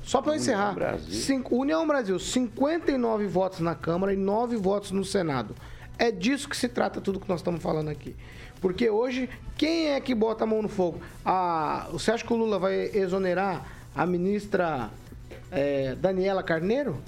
só pra eu encerrar. Cinco- União Brasil, 59 votos na Câmara e 9 votos no Senado. É disso que se trata tudo que nós estamos falando aqui. Porque hoje, quem é que bota a mão no fogo? Ah, você acha que o Lula vai exonerar a ministra eh, Daniela Carneiro?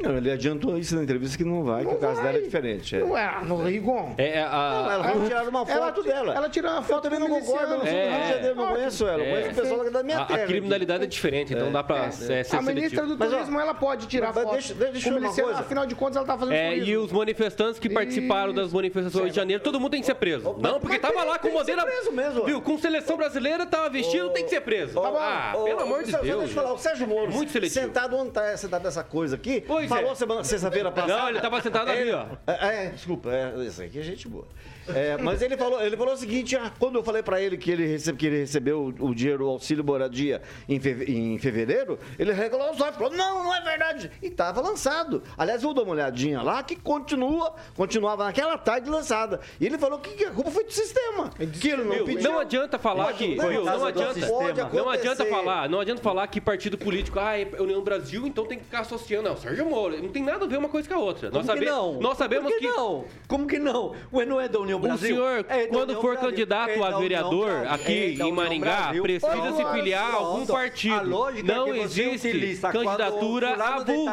Não, ele adiantou isso na entrevista que não vai, que o caso dela é diferente. É. Não é, no Rigon. É, a... Não, ela foi tirar uma Ela foto ti- dela. ela tirou uma foto Eu também não concordo, eu não É. Rio de Janeiro, não conheço ela. Eu conheço o pessoal da minha a, terra. a criminalidade é diferente, então dá pra é, ser A ministra seletivo. do Turismo, ela pode tirar mas foto. deixa- deixa eu coisa. Afinal de contas, ela tá fazendo É, turismo. e os manifestantes que participaram das manifestações de janeiro, todo mundo tem que ser preso. Não, porque tava lá com bandeira. preso mesmo. Viu? Com seleção brasileira, tava vestido, tem que ser preso. Ah, pelo amor de Deus. Deixa eu falar, o Sérgio Moro, sentado onde tá sentado nessa coisa aqui, Pois falou é. semana, sexta-feira passada. Não, ele tava sentado ali, ó. É, é, desculpa, é, isso aqui é gente boa. É, mas ele falou, ele falou o seguinte, ah, quando eu falei pra ele que ele, recebe, que ele recebeu o, o dinheiro, o auxílio moradia em, feve- em fevereiro, ele regalou os olhos, falou, não, não é verdade. E tava lançado. Aliás, eu vou dar uma olhadinha lá, que continua, continuava naquela tarde lançada. E ele falou que a culpa foi do sistema. Que ele não pediu. Não adianta falar que. Não, viu? Não pode adianta, não adianta falar, não adianta falar que partido político, ah, é União Brasil, então tem que ficar associando. Não, Sérgio Moro, não tem nada a ver uma coisa com a outra. Como nós, que sabe- não? nós sabemos Por que, não? Como que não? Ué, não é da União O Brasil? senhor, É da quando União for Brasil. candidato É da a vereador aqui É em Maringá, precisa se filiar a algum partido. Não é existe candidatura avulsa.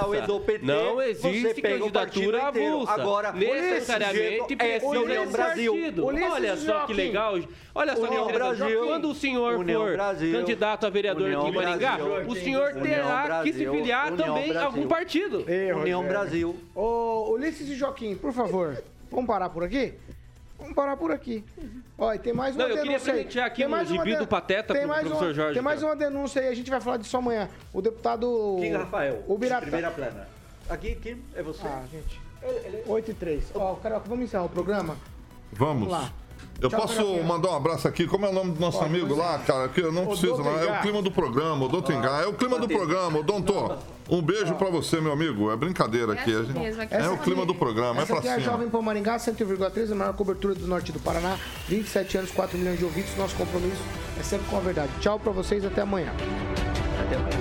é Não existe candidatura avulsa. Agora, necessariamente precisa é União Brasil. partido. Olha só que legal. Olha só União que. Brasil. Quando o senhor União for Brasil. candidato a vereador União aqui em Maringá, Brasil. o senhor terá que se filiar União também a algum partido. União Brasil. Ô, Ulisses e Joaquim, por favor, vamos parar por aqui? Vamos parar por aqui. Olha, tem mais uma Não, eu queria denúncia aí. presentear aqui Tem um mais uma gibi do Pateta tem pro mais professor uma- Jorge, Tem mais cara. uma denúncia aí, a gente vai falar disso amanhã. O deputado... Kim Rafael. O Biratã. Primeira plana. Aqui, Kim, é você. Ah, gente. 8 e 3. Ó, Carioca, vamos encerrar o programa? Vamos. Vamos lá. Eu Tchau, posso mandar um abraço aqui? Como é o nome do nosso Pode, amigo é. lá, cara? Que eu não preciso, não. É o clima do programa, o Doutor Engá. É o clima do programa, o Doutor. Um beijo pra você, meu amigo. É brincadeira aqui. assim mesmo, aqui. É Essa o clima do programa, é Essa pra aqui é a cima. Jovem Pan Maringá, 101,3, a maior cobertura do norte do Paraná. 27 anos, 4 milhões de ouvintes. Nosso compromisso é sempre com a verdade. Tchau pra vocês, até amanhã. Até mais.